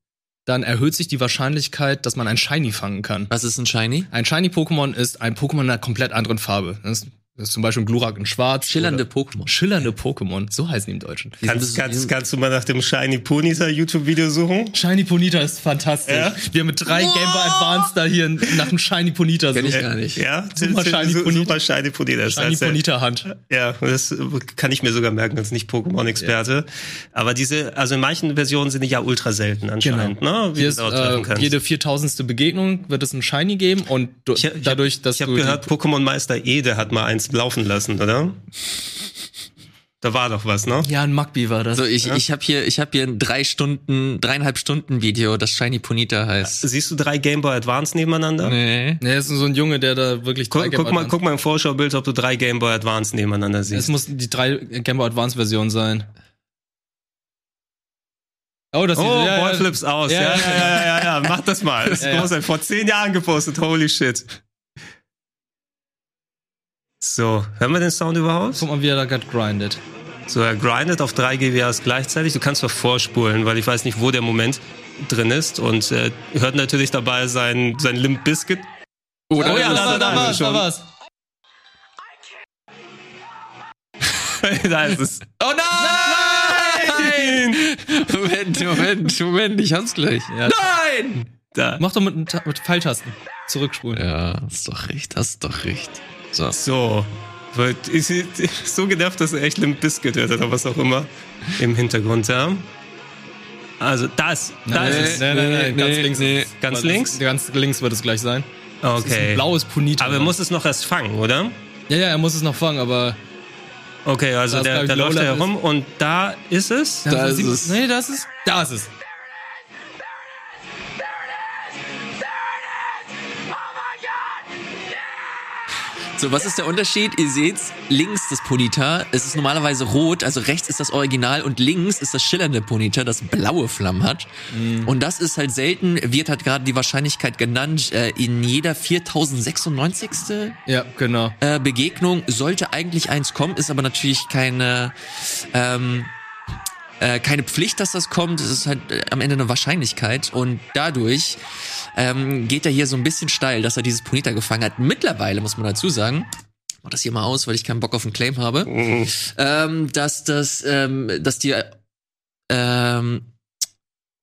dann erhöht sich die Wahrscheinlichkeit, dass man ein Shiny fangen kann. Was ist ein Shiny? Ein Shiny-Pokémon ist ein Pokémon einer komplett anderen Farbe. Das ist, das ist zum Beispiel ein Glurak in Schwarz. Schillernde Pokémon. Schillernde Pokémon, so heißen die im Deutschen. Kannst, kannst, kannst du mal nach dem Shiny Ponita YouTube-Video suchen? Shiny Ponita ist fantastisch. Ja? Wir haben mit drei Game Boy Advance da hier nach einem Shiny Ponita Kenn ich suchen. gar nicht. Ja, Super Shiny Ponita. Super Shiny Ponita. Das Shiny äh, Ponita Hand. Ja, das kann ich mir sogar merken als nicht Pokémon-Experte. Aber diese, also in manchen Versionen sind die ja ultra selten anscheinend, ne? Wie Hier du ist, äh, kannst. jede viertausendste Begegnung wird es ein Shiny geben und du, ich, ich dadurch, dass ich du habe gehört, Pokémon Meister Ede hat mal eins laufen lassen, oder? Da war doch was, ne? ja, ein Magby war das. Also ich, ich habe hier, ich habe hier ein drei Stunden, dreieinhalb Stunden Video, das Shiny Ponita heißt. Siehst du drei Game Boy Advance nebeneinander? Nee. Nee, das ist so ein Junge, der da wirklich drei Guck, Game guck, mal, Advance- guck mal im Vorschaubild, ob du drei Game Boy Advance nebeneinander Es siehst. muss die drei Game Boy Advance Version sein. Oh, das Oh, sieht, ja, Boy ja. flips aus. Ja, Ja, ja, ja, ja, ja, ja. Mach das mal. Das ist Ja, ja. Vor zehn Jahren gepostet. Holy shit. So, hören wir den Sound überhaupt? Guck mal, wie er da gerade grindet. So, er grindet auf drei GWAs gleichzeitig. Du kannst zwar vorspulen, weil ich weiß nicht, wo der Moment drin ist. Und äh, hört natürlich dabei sein, sein Limp Biscuit. Oh, Oh ja, da- da- da- war's, da war's. da ist es. Oh nein! Moment, Moment, Moment, ich hab's gleich. Ja. Nein! Da. Mach doch mit, mit Pfeiltasten. Zurückspulen. Ja, ist doch recht, hast doch recht. So. So. Weil ist so genervt, dass er echt Limp Biscuit hört oder was auch immer im Hintergrund, ja. Also das, da ist es. Nein, nein, nein, Nee, ganz nee, links. nee. ist. Ganz Weil das- links? Ganz links wird es gleich sein. Das ist ein Okay. blaues Ponita. Aber er muss es noch erst fangen, oder? Ja, ja, er muss es noch fangen, aber. Okay, also Da ist, der, da läuft er Lola herum und da ist es. Da ist Sie- es. Nee, da ist es. Da ist es. So, was ist der Unterschied? Ihr seht's, links das Ponyta, es ist normalerweise rot, also rechts ist das Original und links ist das schillernde Ponyta, das blaue Flammen hat. Und das ist halt selten, wird halt gerade die Wahrscheinlichkeit genannt, äh, in jeder 4096. Ja, genau. äh, Begegnung sollte eigentlich eins kommen, ist aber natürlich keine, ähm, äh, keine Pflicht, dass das kommt. Es ist halt äh, am Ende eine Wahrscheinlichkeit und dadurch ähm, geht er hier so ein bisschen steil, dass er dieses Ponita gefangen hat. Mittlerweile muss man dazu sagen, mach das hier mal aus, weil ich keinen Bock auf einen Claim habe, ähm, dass das, ähm, dass die ähm,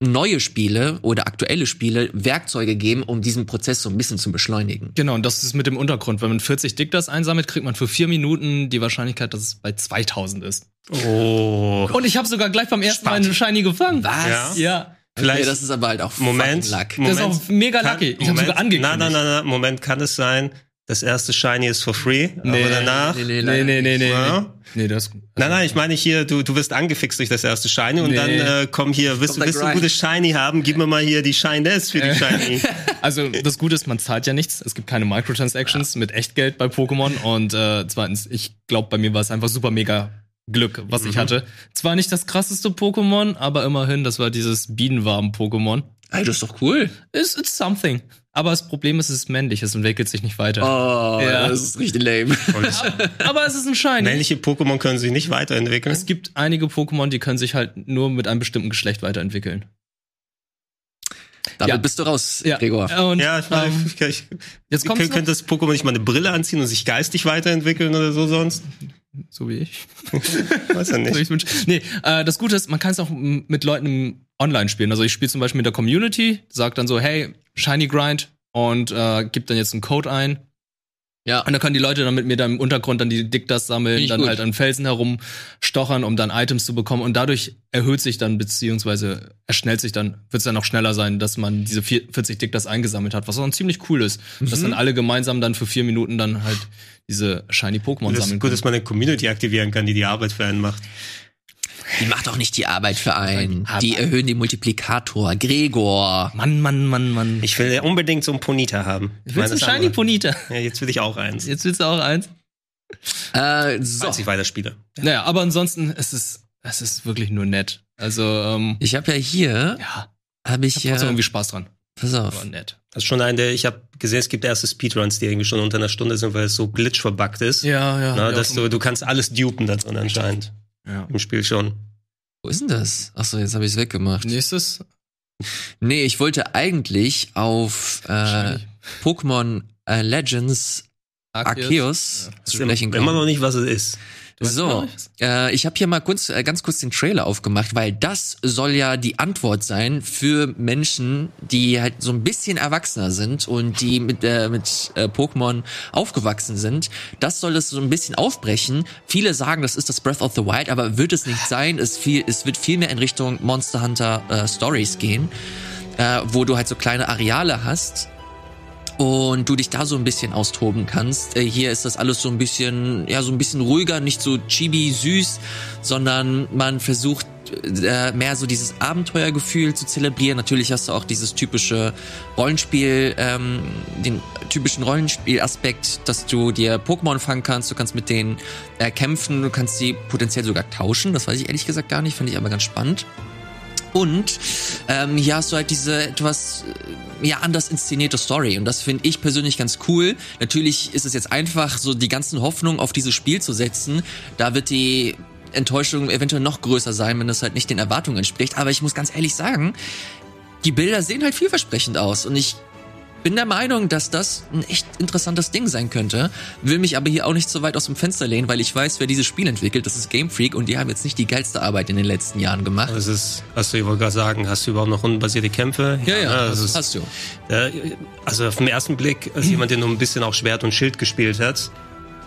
neue Spiele oder aktuelle Spiele Werkzeuge geben, um diesen Prozess so ein bisschen zu beschleunigen. Genau, und das ist mit dem Untergrund. Wenn man 40 Diktas einsammelt, kriegt man für vier Minuten die Wahrscheinlichkeit, dass es bei 2000 ist. Oh. Und ich habe sogar gleich beim ersten Mal einen Shiny gefangen. Was? Ja. Ja. Vielleicht. Vielleicht- das ist aber halt auch Moment, Luck. Moment. Das ist auch mega Kann- lucky. Ich habe sogar angekündigt. Nein, nein, nein, nein, Moment, kann es sein, das erste Shiny ist for free, Nee. aber danach... Nee, nee, Nee, nee, nee, nee. Ja? Nee, das. Nein, nein, ich meine hier, du, du wirst angefixt durch das erste Shiny und Nee. dann äh, komm hier, willst, willst du ein gutes Shiny haben? Gib mir mal hier die Shines für die Shiny. Also das Gute ist, man zahlt ja nichts. Es gibt keine Microtransactions mit Echtgeld bei Pokémon. Und äh, zweitens, ich glaube, bei mir war es einfach super mega Glück, was ich hatte. Zwar nicht das krasseste Pokémon, aber immerhin, das war dieses Bienenwaben-Pokémon. Ey, das ist doch cool. It's, it's something. Aber das Problem ist, es ist männlich, es entwickelt sich nicht weiter. Oh, Ja. das ist richtig lame. Aber es ist ein Shiny. Männliche Pokémon können sich nicht weiterentwickeln. Es gibt einige Pokémon, die können sich halt nur mit einem bestimmten Geschlecht weiterentwickeln. Damit Ja. bist du raus, Ja. Gregor. Und, ja, ich meine, ähm, ich, ich, jetzt könnte, könnte das Pokémon nicht mal eine Brille anziehen und sich geistig weiterentwickeln oder so sonst? so wie ich. Weiß ja So, nicht. ich wünsch- nee, äh, das Gute ist, man kann es auch mit Leuten online spielen. Also ich spiele zum Beispiel mit der Community, sag dann so, hey, Shiny Grind und äh, gib dann jetzt einen Code ein. Ja. Und dann können die Leute dann mit mir dann im Untergrund dann die Diktas sammeln, dann gut. halt an Felsen herumstochern, um dann Items zu bekommen. Und dadurch erhöht sich dann, beziehungsweise erschnellt sich dann, wird es dann noch schneller sein, dass man diese vier- 40 Diktas eingesammelt hat, was auch ziemlich cool ist. Dass dann alle gemeinsam dann für vier Minuten dann halt diese Shiny Pokémon Das ist sammeln gut, dass man eine Community aktivieren kann, die die Arbeit für einen macht. Die macht doch nicht die Arbeit für einen. Die erhöhen den Multiplikator. Gregor. Mann, Mann, Mann, Mann. Ich will ja unbedingt so einen Ponita haben. Ich meine, will ein das Shiny andere- Ponita. Ja, jetzt will ich auch eins. Jetzt willst du auch eins. Äh, so. Falls ich weiterspiele. Naja, aber ansonsten, es ist, es ist wirklich nur nett. Also, ähm, Ich habe ja hier, ja, habe ich ich ja, hab irgendwie Spaß dran. pass auf. Aber nett. Das ist schon ein der, ich habe gesehen, es gibt erste Speedruns, die irgendwie schon unter einer Stunde sind, weil es so glitch verbuggt ist. Ja, ja. Na, ja, dass du, du kannst alles dupen da drin anscheinend. Ja. Im Spiel schon. Wo ist denn das? Achso, jetzt habe ich es weggemacht. Nächstes. Nee, ich wollte eigentlich auf äh. Pokémon äh, Legends Arceus zu Ist sprechen immer, kommen. immer noch nicht, was es ist. So, äh, ich habe hier mal kurz, äh, ganz kurz den Trailer aufgemacht, weil das soll ja die Antwort sein für Menschen, die halt so ein bisschen erwachsener sind und die mit, äh, mit äh, Pokémon aufgewachsen sind. Das soll es so ein bisschen aufbrechen. Viele sagen, das ist das Breath of the Wild, aber wird es nicht sein. Es, viel, es wird viel mehr in Richtung Monster Hunter äh, Stories gehen, äh, wo du halt so kleine Areale hast und du dich da so ein bisschen austoben kannst. Äh, hier ist das alles so ein bisschen, ja, so ein bisschen ruhiger, nicht so chibi süß, sondern man versucht äh, mehr so dieses Abenteuergefühl zu zelebrieren. Natürlich hast du auch dieses typische Rollenspiel, ähm, den typischen Rollenspielaspekt, dass du dir Pokémon fangen kannst, du kannst mit denen äh, kämpfen, du kannst sie potenziell sogar tauschen. Das weiß ich ehrlich gesagt gar nicht, finde ich aber ganz spannend. Und ähm, hier hast du halt diese etwas äh, ja anders inszenierte Story und das finde ich persönlich ganz cool. Natürlich ist es jetzt einfach so die ganzen Hoffnungen auf dieses Spiel zu setzen. Da wird die Enttäuschung eventuell noch größer sein, wenn das halt nicht den Erwartungen entspricht. Aber ich muss ganz ehrlich sagen, die Bilder sehen halt vielversprechend aus und ich bin der Meinung, dass das ein echt interessantes Ding sein könnte. Will mich aber hier auch nicht so weit aus dem Fenster lehnen, weil ich weiß, wer dieses Spiel entwickelt. Das ist Game Freak und die haben jetzt nicht die geilste Arbeit in den letzten Jahren gemacht. Es ist, hast du, ich wollte gerade sagen, hast du überhaupt noch rundenbasierte Kämpfe? Ja, ja, das ist, hast du. äh, also auf den ersten Blick, als jemand, der nur ein bisschen auch Schwert und Schild gespielt hat,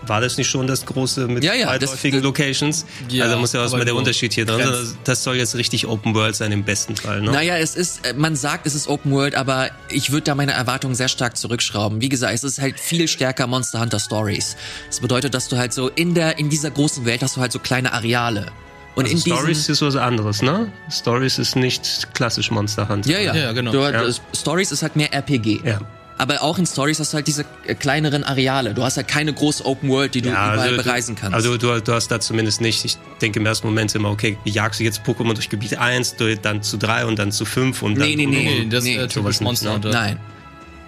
war das nicht schon das große mit Ja, ja, weitläufigen das- Locations? Ja, also muss ja mit der Unterschied hier drin. sein. Das soll jetzt richtig Open World sein im besten Fall, ne? Naja, es ist, äh, man sagt, es ist Open World, aber ich würde da meine Erwartungen sehr stark zurückschrauben. Wie gesagt, es ist halt viel stärker Monster Hunter Stories. Das bedeutet, dass du halt so in der, in dieser großen Welt hast du halt so kleine Areale. Und Also in Stories ist was anderes, ne? Stories ist nicht klassisch Monster Hunter. ja, ja, Ja, genau. Du, Ja. Stories ist halt mehr RPG. Ja. Aber auch in Stories hast du halt diese äh, kleineren Areale. Du hast halt keine große Open World, die du Ja, überall also, bereisen kannst. Also du, du hast da zumindest nicht, ich denke im ersten Moment immer, okay, jagst du jetzt Pokémon durch Gebiet 1, durch- dann zu 3 und dann zu 5 und dann... Nee, nee, nee. Nee, das Nee, ist äh, typisch nicht, Monster ne? Nein.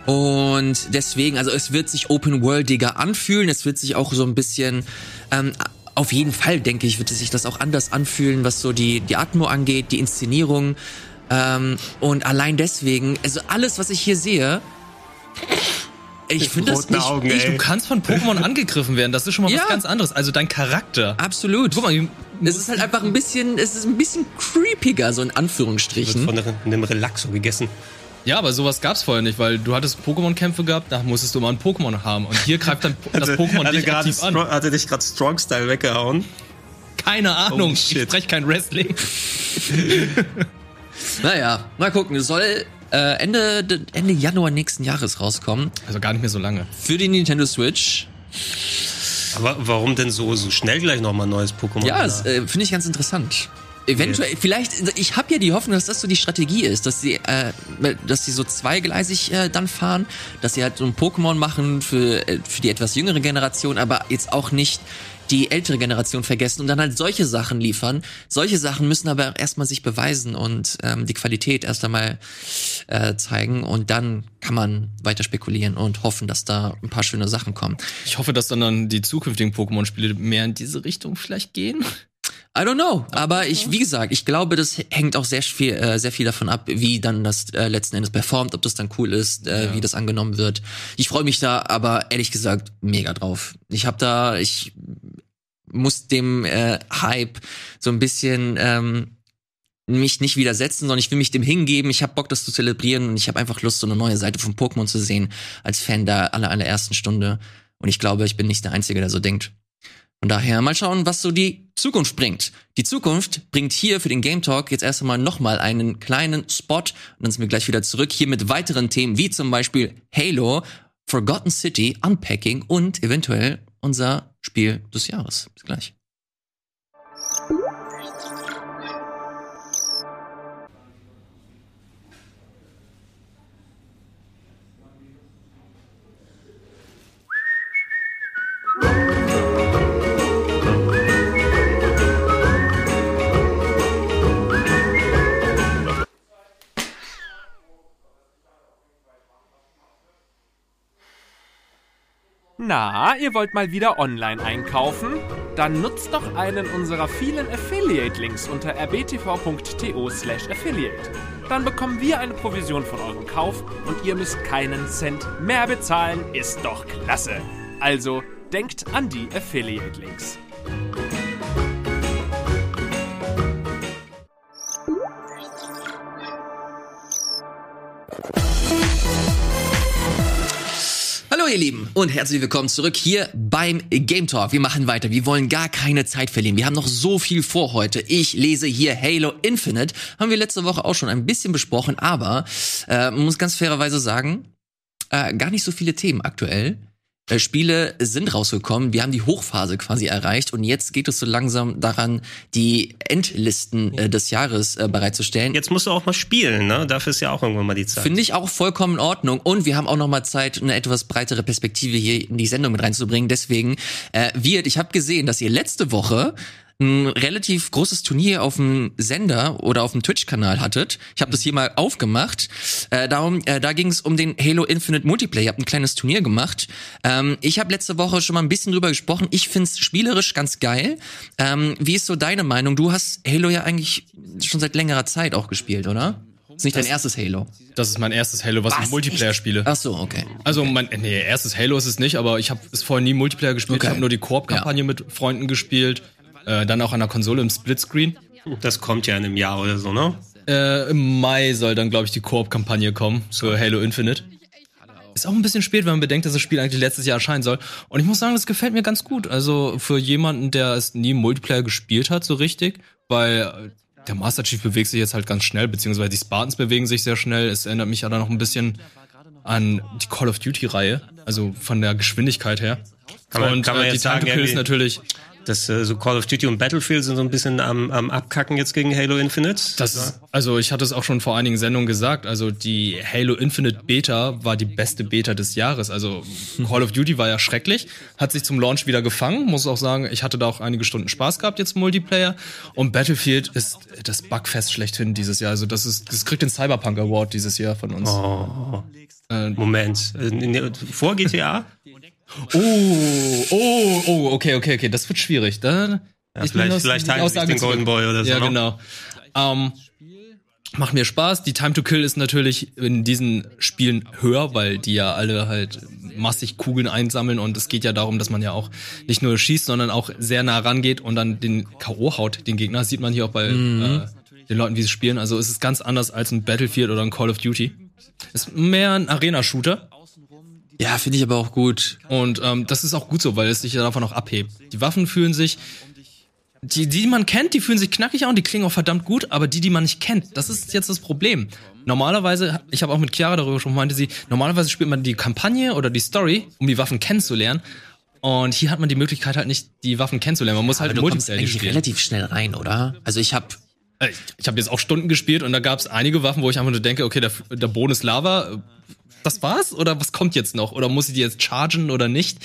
Und deswegen, also es wird sich Open Worldiger anfühlen. Es wird sich auch so ein bisschen, ähm, auf jeden Fall denke ich, wird sich das auch anders anfühlen, was so die die Atmo angeht, die Inszenierung. Ähm, und allein deswegen, also alles, was ich hier sehe, ich finde das nicht Augen, ich, ey. Du kannst von Pokémon angegriffen werden, das ist schon mal Ja. was ganz anderes. Also dein Charakter. absolut. Guck mal, es ist halt einfach ein bisschen, es ist ein bisschen creepiger, so in Anführungsstrichen. Von einem Relaxo gegessen. ja, aber sowas gab's vorher nicht, weil du hattest Pokémon-Kämpfe gehabt, da musstest du mal ein Pokémon haben. Und hier greift dann das Pokémon hatte, dich gerade aktiv an. Hatte dich gerade Strong Style weggehauen. Keine Ahnung, Oh, ich spreche kein Wrestling. Naja, mal gucken. Es soll äh, Ende, Ende Januar nächsten Jahres rauskommen. Also gar nicht mehr so lange. Für die Nintendo Switch. Aber warum denn so, so schnell gleich nochmal ein neues Pokémon? Ja, das äh, finde ich ganz interessant. Eventuell, vielleicht, ich habe ja die Hoffnung, dass das so die Strategie ist, dass sie, äh, dass sie so zweigleisig äh, dann fahren, dass sie halt so ein Pokémon machen für, äh, für die etwas jüngere Generation, aber jetzt auch nicht die ältere Generation vergessen und dann halt solche Sachen liefern. Solche Sachen müssen aber erstmal sich beweisen und ähm, die Qualität erst einmal äh, zeigen und dann kann man weiter spekulieren und hoffen, dass da ein paar schöne Sachen kommen. Ich hoffe, dass dann, dann die zukünftigen Pokémon-Spiele mehr in diese Richtung vielleicht gehen. I don't know, aber ich, wie gesagt, ich glaube, das hängt auch sehr viel, äh, sehr viel davon ab, wie dann das äh, letzten Endes performt, ob das dann cool ist, äh, wie das angenommen wird. Ich freue mich da, aber ehrlich gesagt mega drauf. Ich habe da, ich muss dem äh, Hype so ein bisschen ähm, mich nicht widersetzen, sondern ich will mich dem hingeben. Ich habe Bock, das zu zelebrieren und ich habe einfach Lust, so eine neue Seite von Pokémon zu sehen als Fan der aller allerersten Stunde. Und ich glaube, ich bin nicht der Einzige, der so denkt. Von daher mal schauen, was so die Zukunft bringt. Die Zukunft bringt hier für den Game Talk jetzt erst einmal nochmal einen kleinen Spot und dann sind wir gleich wieder zurück hier mit weiteren Themen wie zum Beispiel Halo, Forgotten City, Unpacking und eventuell unser Spiel des Jahres. Bis gleich. Na, ihr wollt mal wieder online einkaufen? Dann nutzt doch einen unserer vielen Affiliate-Links unter rbtv.to slash affiliate. Dann bekommen wir eine Provision von eurem Kauf und ihr müsst keinen Cent mehr bezahlen. Ist doch klasse. Also, denkt an die Affiliate-Links. Hallo ihr Lieben und herzlich willkommen zurück hier beim Game Talk. Wir machen weiter. Wir wollen gar keine Zeit verlieren. Wir haben noch so viel vor heute. Ich lese hier Halo Infinite. Haben wir letzte Woche auch schon ein bisschen besprochen, aber äh, man muss ganz fairerweise sagen, äh, gar nicht so viele Themen aktuell. Äh, Spiele sind rausgekommen, wir haben die Hochphase quasi erreicht und jetzt geht es so langsam daran, die Endlisten äh, des Jahres äh, bereitzustellen. Jetzt musst du auch mal spielen, ne? Dafür ist ja auch irgendwann mal die Zeit. Finde ich auch vollkommen in Ordnung. Und wir haben auch noch mal Zeit, eine etwas breitere Perspektive hier in die Sendung mit reinzubringen. Deswegen äh, wird, ich habe gesehen, dass ihr letzte Woche ein relativ großes Turnier auf dem Sender oder auf dem Twitch-Kanal hattet. Ich habe das hier mal aufgemacht. Äh, darum, äh, da ging es um den Halo Infinite Multiplayer. Ihr habt ein kleines Turnier gemacht. Ähm, ich habe letzte Woche schon mal ein bisschen drüber gesprochen. Ich find's spielerisch ganz geil. Ähm, wie ist so deine Meinung? Du hast Halo ja eigentlich schon seit längerer Zeit auch gespielt, oder? ist nicht dein erstes Halo. Das ist mein erstes Halo, was, Was? ich Multiplayer spiele. Ach so, okay. Also mein nee, erstes Halo ist es nicht, aber ich habe es vorher nie Multiplayer gespielt. Okay. Ich habe nur die Koop-Kampagne mit Freunden gespielt. Äh, dann auch an der Konsole im Splitscreen. Das kommt ja in einem Jahr oder so, ne? Äh, Im Mai soll dann, glaube ich, die Koop-Kampagne kommen für Halo Infinite. Ist auch ein bisschen spät, wenn man bedenkt, dass das Spiel eigentlich letztes Jahr erscheinen soll. Und ich muss sagen, das gefällt mir ganz gut. Also für jemanden, der es nie Multiplayer gespielt hat, so richtig, weil der Master Chief bewegt sich jetzt halt ganz schnell, beziehungsweise die Spartans bewegen sich sehr schnell. Es erinnert mich aber noch ein bisschen an die Call of Duty Reihe, also von der Geschwindigkeit her. Kann man- und kann man äh, die ist irgendwie- natürlich Das äh, so Call of Duty und Battlefield sind so ein bisschen am, am Abkacken jetzt gegen Halo Infinite. Das, also ich hatte es auch schon vor einigen Sendungen gesagt, also die Halo Infinite Beta war die beste Beta des Jahres. Also Call of Duty war ja schrecklich, hat sich zum Launch wieder gefangen, muss auch sagen, ich hatte da auch einige Stunden Spaß gehabt jetzt im Multiplayer und Battlefield ist das Bugfest schlechthin dieses Jahr. Also das ist, das kriegt den Cyberpunk Award dieses Jahr von uns. Oh, Äh, Moment. Äh, Vor GTA? Oh, oh, oh, okay, okay, okay, das wird schwierig. Da, ich vielleicht- vielleicht teilen sich den. Golden Boy oder so, Ja, ne? genau. Ähm, macht mir Spaß. Die Time to Kill ist natürlich in diesen Spielen höher, weil die ja alle halt massig Kugeln einsammeln und es geht ja darum, dass man ja auch nicht nur schießt, sondern auch sehr nah rangeht und dann den K.O. haut, den Gegner. Das sieht man hier auch bei äh, den Leuten, wie sie spielen. Also es ist ganz anders als ein Battlefield oder ein Call of Duty. Ist mehr ein Arena-Shooter. Ja, finde ich aber auch gut. Und ähm, das ist auch gut so, weil es sich ja davon auch abhebt. Die Waffen fühlen sich, die, die man kennt, die fühlen sich knackig an und die klingen auch verdammt gut, aber die, die man nicht kennt, das ist jetzt das Problem. Normalerweise, ich habe auch mit Chiara darüber schon meinte sie, normalerweise spielt man die Kampagne oder die Story, um die Waffen kennenzulernen. Und hier hat man die Möglichkeit halt nicht, die Waffen kennenzulernen. Man muss halt Aber du kommst Multiplayer eigentlich spielen. relativ schnell rein, oder? Also ich habe Ich, ich habe jetzt auch Stunden gespielt und da gab es einige Waffen, wo ich einfach nur denke, okay, der, der Boden ist Lava. Das war's? Oder was kommt jetzt noch? Oder muss ich die jetzt chargen oder nicht?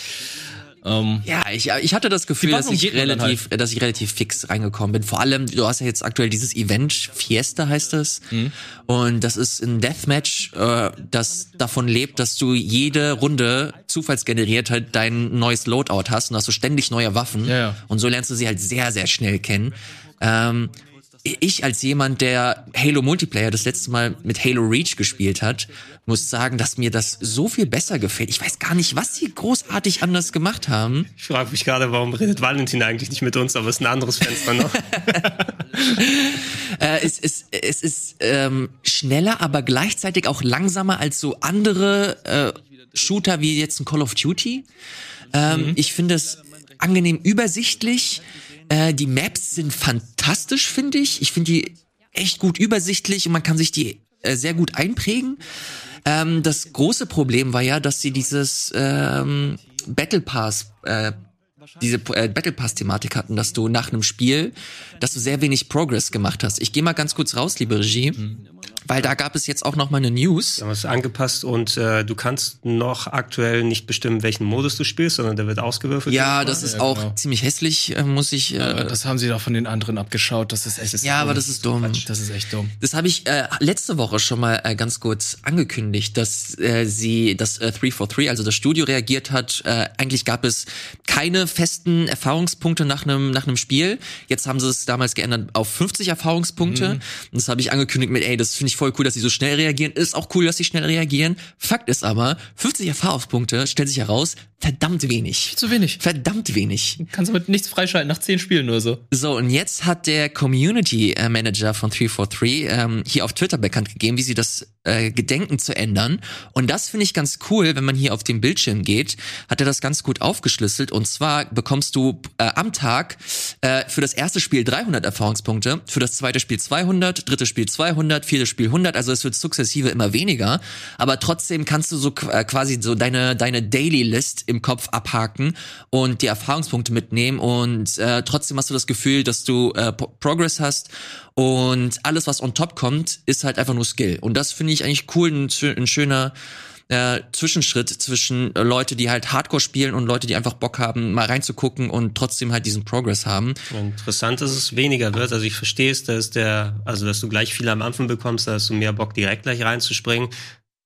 Ähm, Ja, ich, ich hatte das Gefühl, dass ich dann relativ, dass ich relativ fix reingekommen bin. Vor allem, du hast ja jetzt aktuell dieses Event, Fiesta heißt es. Mhm. Und das ist ein Deathmatch, äh, das davon lebt, dass du jede Runde zufallsgeneriert halt dein neues Loadout hast und hast du ständig neue Waffen. Ja, ja. Und so lernst du sie halt sehr, sehr schnell kennen. Ähm, ich als jemand, der Halo Multiplayer das letzte Mal mit Halo Reach gespielt hat, muss sagen, dass mir das so viel besser gefällt. Ich weiß gar nicht, was sie großartig anders gemacht haben. Ich frage mich gerade, warum redet Valentin eigentlich nicht mit uns, aber es ist ein anderes Fenster noch. Äh, es ist, es ist ähm, schneller, aber gleichzeitig auch langsamer als so andere äh, Shooter wie jetzt ein Call of Duty. Ähm, Ich finde es angenehm übersichtlich. Äh, die Maps sind fantastisch, finde ich. Ich finde die echt gut übersichtlich und man kann sich die äh, sehr gut einprägen. Ähm, das große Problem war ja, dass sie dieses ähm, Battle Pass äh, diese äh, Battle Pass Thematik hatten, dass du nach einem Spiel, dass du sehr wenig Progress gemacht hast. Ich gehe mal ganz kurz raus, liebe Regie, weil da gab es jetzt auch noch mal eine News. Wir haben es angepasst und äh, du kannst noch aktuell nicht bestimmen, welchen Modus du spielst, sondern der wird ausgewürfelt. Ja, das ist Ja, auch genau. ziemlich hässlich, äh, muss ich. Äh, das haben sie doch von den anderen abgeschaut. Das ist echt. ja, aber das ist dumm. Das ist echt dumm. Das habe ich äh, letzte Woche schon mal äh, ganz kurz angekündigt, dass äh, sie, dass äh, 343, also das Studio reagiert hat. Äh, eigentlich gab es keine festen Erfahrungspunkte nach einem nach einem Spiel. Jetzt haben sie es damals geändert auf 50 Erfahrungspunkte. Und das habe ich angekündigt mit, ey, das finde ich voll cool, dass sie so schnell reagieren. Ist auch cool, dass sie schnell reagieren. Fakt ist aber, 50 Erfahrungspunkte stellt sich heraus, verdammt wenig. Zu wenig. Verdammt wenig. Kannst du mit nichts freischalten nach zehn Spielen nur so. So, und jetzt hat der Community äh, Manager von 343 ähm, hier auf Twitter bekannt gegeben, wie sie das äh, gedenken zu ändern. Und das finde ich ganz cool, wenn man hier auf den Bildschirm geht, hat er das ganz gut aufgeschlüsselt. Und zwar bekommst du äh, am Tag äh, für das erste Spiel 300 Erfahrungspunkte, für das zweite Spiel 200, drittes Spiel 200, viertes Spiel 100. Also es wird sukzessive immer weniger. Aber trotzdem kannst du so äh, quasi so deine, deine Daily List im Kopf abhaken und die Erfahrungspunkte mitnehmen. Und äh, trotzdem hast du das Gefühl, dass du äh, Pro- Progress hast. Und alles, was on top kommt, ist halt einfach nur Skill. Und das finde ich eigentlich cool, ein, ein schöner äh, Zwischenschritt zwischen äh, Leute, die halt Hardcore spielen und Leute, die einfach Bock haben, mal reinzugucken und trotzdem halt diesen Progress haben. Interessant, dass es weniger wird. Also ich verstehe es, dass der, also dass du gleich viel am Anfang bekommst, da hast du mehr Bock, direkt gleich reinzuspringen.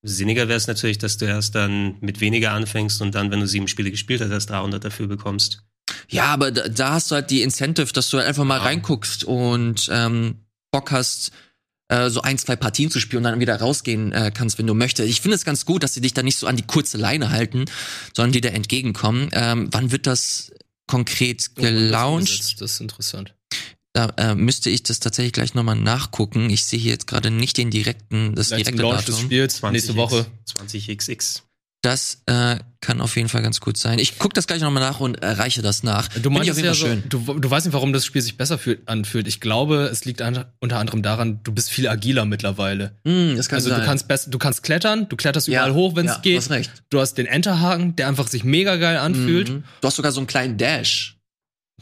Sinniger wäre es natürlich, dass du erst dann mit weniger anfängst und dann, wenn du sieben Spiele gespielt hast, erst 300 dafür bekommst. Ja, aber da, da hast du halt die Incentive, dass du halt einfach mal reinguckst und ähm, Bock hast, äh, so ein, zwei Partien zu spielen und dann wieder rausgehen äh, kannst, wenn du möchtest. Ich finde es ganz gut, dass sie dich da nicht so an die kurze Leine halten, sondern dir da entgegenkommen. Ähm, wann wird das konkret gelauncht? Das ist interessant. Da äh, müsste ich das tatsächlich gleich nochmal nachgucken. Ich sehe hier jetzt gerade nicht den direkten, das Vielleicht direkte Launch des. Spiels nächste Woche. 20xx. Das äh, kann auf jeden Fall ganz gut sein. Ich gucke das gleich nochmal nach und äh, reiche das nach. Du meinst auf jeden ja so, schön. du, du weißt nicht, warum das Spiel sich besser fühlt, anfühlt. Ich glaube, es liegt an, unter anderem daran, du bist viel agiler mittlerweile. Hm, das kann Also sein. du kannst best, du kannst klettern, du kletterst Ja, überall hoch, wenn es ja, geht. Du hast recht. Du hast den Enterhaken, der einfach sich mega geil anfühlt. Mhm. Du hast sogar so einen kleinen Dash.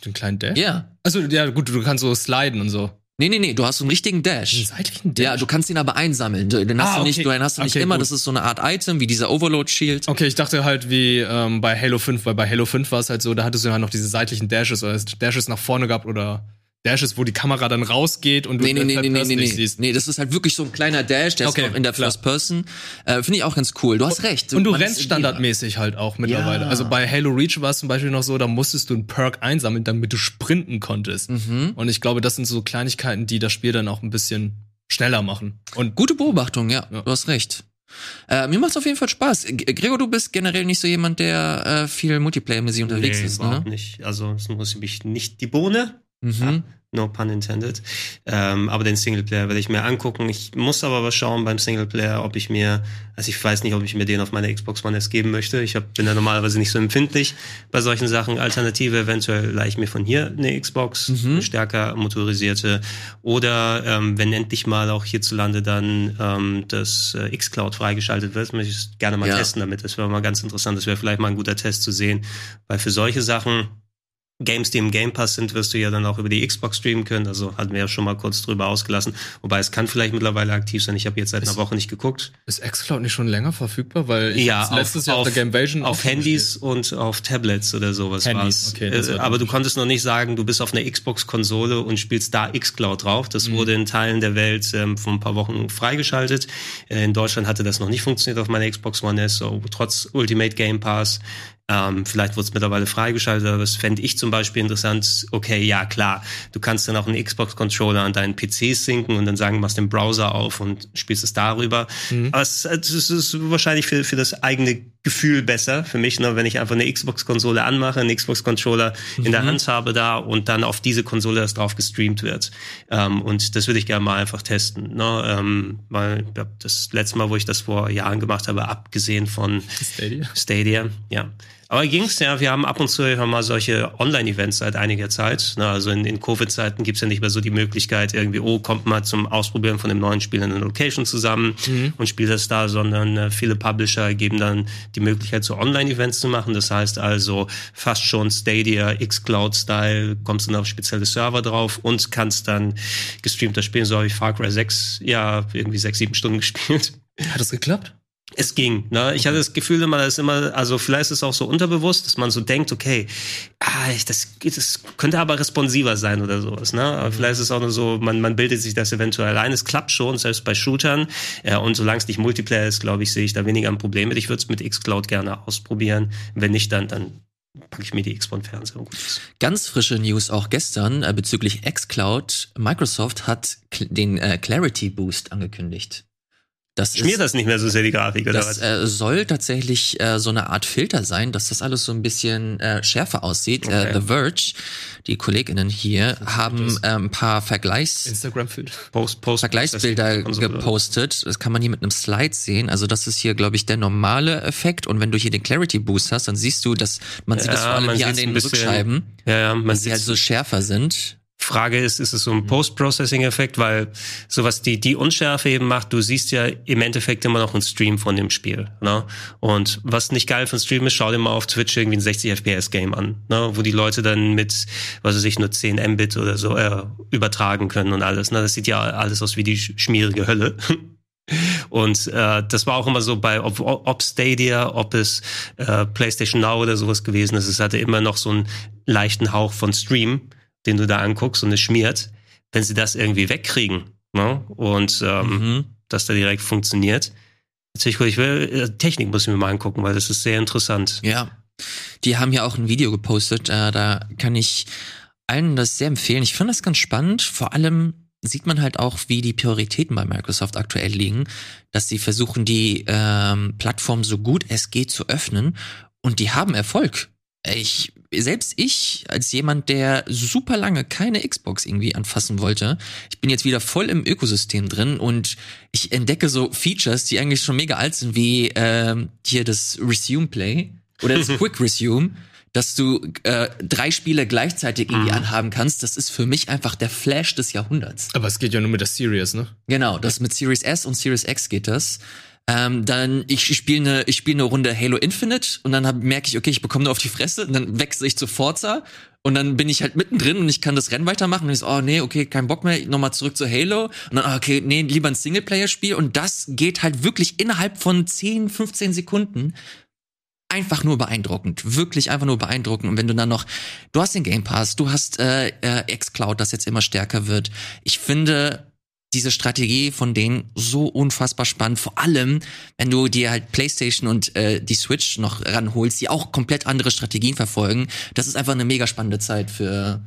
Den kleinen Dash. Ja. Also ja, gut, du kannst so sliden und so. Nee, nee, nee, du hast so einen richtigen Dash. seitlichen Dash. Ja, du kannst ihn aber einsammeln. Den hast Ah, du nicht, okay. den hast du nicht Okay, immer. gut. Das ist so eine Art Item, wie dieser Overload Shield. Okay, ich dachte halt wie ähm, bei Halo 5, weil bei Halo 5 war es halt so, da hattest du ja noch diese seitlichen Dashes oder Dashes nach vorne gehabt oder Dashes, wo die Kamera dann rausgeht und du Nee, nee, nee, nee, nee, Person nee, nicht nee. siehst. Nee, das ist halt wirklich so ein kleiner Dash, der Okay, ist auch in der klar. First Person. Äh, Finde ich auch ganz cool. Du hast recht. Und du Man ist rennst standardmäßig halt auch mittlerweile. Ja. Also bei Halo Reach war es zum Beispiel noch so, da musstest du einen Perk einsammeln, damit du sprinten konntest. Mhm. Und ich glaube, das sind so Kleinigkeiten, die das Spiel dann auch ein bisschen schneller machen. Und Gute Beobachtung, ja, Ja. du hast recht. Äh, mir macht's auf jeden Fall Spaß. G Gregor, du bist generell nicht so jemand, der äh, viel Multiplayer-mäßig unterwegs nee, ist, überhaupt ne? nicht. Also es muss mich nicht die Bohne. Mhm. No pun intended. Ähm, aber den Singleplayer werde ich mir angucken. Ich muss aber was schauen beim Singleplayer, ob ich mir, also ich weiß nicht, ob ich mir den auf meine Xbox One S geben möchte. Ich hab, bin da normalerweise nicht so empfindlich bei solchen Sachen. Alternative eventuell leih ich mir von hier eine Xbox, Mhm. eine stärker motorisierte. Oder ähm, wenn endlich mal auch hierzulande dann ähm, das äh, Xcloud freigeschaltet wird, möchte ich es gerne mal Ja. testen damit. Das wäre mal ganz interessant. Das wäre vielleicht mal ein guter Test zu sehen. Weil für solche Sachen Games, die im Game Pass sind, wirst du ja dann auch über die Xbox streamen können. Also hatten wir ja schon mal kurz drüber ausgelassen. Wobei es kann vielleicht mittlerweile aktiv sein. Ich habe jetzt seit einer Ist- Woche nicht geguckt. ist xCloud nicht schon länger verfügbar? Weil ich Ja, auf- letztes Jahr auf, auf- der Gamevasion Auf Handys und auf Tablets oder sowas Handys, war's. okay, Äh, Aber du konntest noch nicht sagen, du bist auf einer Xbox-Konsole und spielst da Xcloud drauf. Das Mhm. wurde in Teilen der Welt ähm, vor ein paar Wochen freigeschaltet. Äh, in Deutschland hatte das noch nicht funktioniert auf meiner Xbox One S, so trotz Ultimate Game Pass. Ähm, vielleicht wurde es mittlerweile freigeschaltet, aber das fände ich zum Beispiel interessant. Okay, ja klar, du kannst dann auch einen Xbox-Controller an deinen PC sinken und dann sagen, machst den Browser auf und spielst es darüber. Mhm. Aber es, es ist wahrscheinlich für, für das eigene Gefühl besser für mich, ne, wenn ich einfach eine Xbox-Konsole anmache, einen Xbox-Controller in Mhm. der Hand habe da und dann auf diese Konsole erst drauf gestreamt wird. Ähm, und das würde ich gerne mal einfach testen. Ne? Ähm, weil ja, das letzte Mal, wo ich das vor Jahren gemacht habe, abgesehen von Stadia. Stadia, ja. Aber ging's ja, wir haben ab und zu ja mal solche Online-Events seit einiger Zeit. Ne? Also in, in Covid-Zeiten gibt's ja nicht mehr so die Möglichkeit, irgendwie, oh, kommt mal zum Ausprobieren von dem neuen Spiel in einer Location zusammen und spielt das da, sondern äh, viele Publisher geben dann die Möglichkeit, so Online-Events zu machen. Das heißt also fast schon Stadia, Xcloud-Style, kommst dann auf spezielle Server drauf und kannst dann gestreamt das spielen. So habe ich Far Cry 6, ja, irgendwie sechs, sieben Stunden gespielt. Hat das geklappt? Es ging. Ne? Ich hatte das Gefühl immer, dass immer, also vielleicht ist es auch so unterbewusst, dass man so denkt, okay, ah, ich- das, das könnte aber responsiver sein oder sowas. Ne? Aber vielleicht ist es auch nur so, man, man bildet sich das eventuell ein. Es klappt schon, selbst bei Shootern. Ja, und solange es nicht Multiplayer ist, glaube ich, sehe ich da weniger ein Problem mit. Ich würde es mit xCloud gerne ausprobieren. Wenn nicht, dann, dann packe ich mir die gut ist. Ganz frische News auch gestern äh, bezüglich xCloud. Microsoft hat den äh, Clarity Boost angekündigt. Das Schmiert ist, das nicht mehr so sehr die Grafik, oder das was? äh, soll tatsächlich äh, so eine Art Filter sein, dass das alles so ein bisschen äh, schärfer aussieht. Okay. Äh, The Verge, die KollegInnen hier, haben äh, ein paar Vergleichs Instagram-Filter. Post, Post, Vergleichsbilder Konsole. gepostet. Das kann man hier mit einem Slide sehen. Also das ist hier, glaube ich, der normale Effekt. Und wenn du hier den Clarity Boost hast, dann siehst du, dass man sieht Ja, das vor allem man hier an den Rückscheiben, Ja, ja, man dass sie halt sieht so schärfer sind. Frage ist, ist es so ein Post-Processing-Effekt, weil sowas die, die Unschärfe eben macht, du siehst ja im Endeffekt immer noch einen Stream von dem Spiel. Ne? Und was nicht geil einen Stream ist, schau dir mal auf Twitch irgendwie ein 60 FPS-Game an, ne? wo die Leute dann mit, was weiß ich, nur 10 Mbit oder so äh, übertragen können und alles. Ne? Das sieht ja alles aus wie die sch- schmierige Hölle. Und äh, das war auch immer so bei ob, ob Stadia, ob es äh, PlayStation Now oder sowas gewesen ist. Es hatte immer noch so einen leichten Hauch von Stream, den du da anguckst und es schmiert. Wenn sie das irgendwie wegkriegen ne? und ähm, Mhm. das da direkt funktioniert, natürlich gut. Ich will äh, Technik muss ich mir mal angucken, weil das ist sehr interessant. Ja. Die haben ja auch ein Video gepostet. Äh, da kann ich allen das sehr empfehlen. Ich finde das ganz spannend. Vor allem sieht man halt auch, wie die Prioritäten bei Microsoft aktuell liegen, dass sie versuchen, die ähm, Plattform so gut es geht zu öffnen. Und die haben Erfolg. Ich, selbst ich, als jemand, der super lange keine Xbox irgendwie anfassen wollte, ich bin jetzt wieder voll im Ökosystem drin und ich entdecke so Features, die eigentlich schon mega alt sind, wie ähm, hier das Resume Play oder das Quick Resume, dass du äh, drei Spiele gleichzeitig irgendwie anhaben kannst. Das ist für mich einfach der Flash des Jahrhunderts. Aber es geht ja nur mit der Series, ne? Genau, das mit Series S und Series X geht das. Ähm, dann ich spiele eine ich spiele eine Runde Halo Infinite und dann merke ich okay ich bekomme nur auf die Fresse und dann wechsle ich zu Forza und dann bin ich halt mittendrin und ich kann das Rennen weitermachen und ich so oh nee okay kein Bock mehr nochmal zurück zu Halo und dann ah, okay nee lieber ein Singleplayer Spiel und das geht halt wirklich innerhalb von 10 15 Sekunden einfach nur beeindruckend, wirklich einfach nur beeindruckend. Und wenn du dann noch, du hast den Game Pass, du hast äh, äh, xCloud, das jetzt immer stärker wird. Ich finde diese Strategie von denen so unfassbar spannend. Vor allem, wenn du dir halt PlayStation und äh, die Switch noch ranholst, die auch komplett andere Strategien verfolgen. Das ist einfach eine mega spannende Zeit für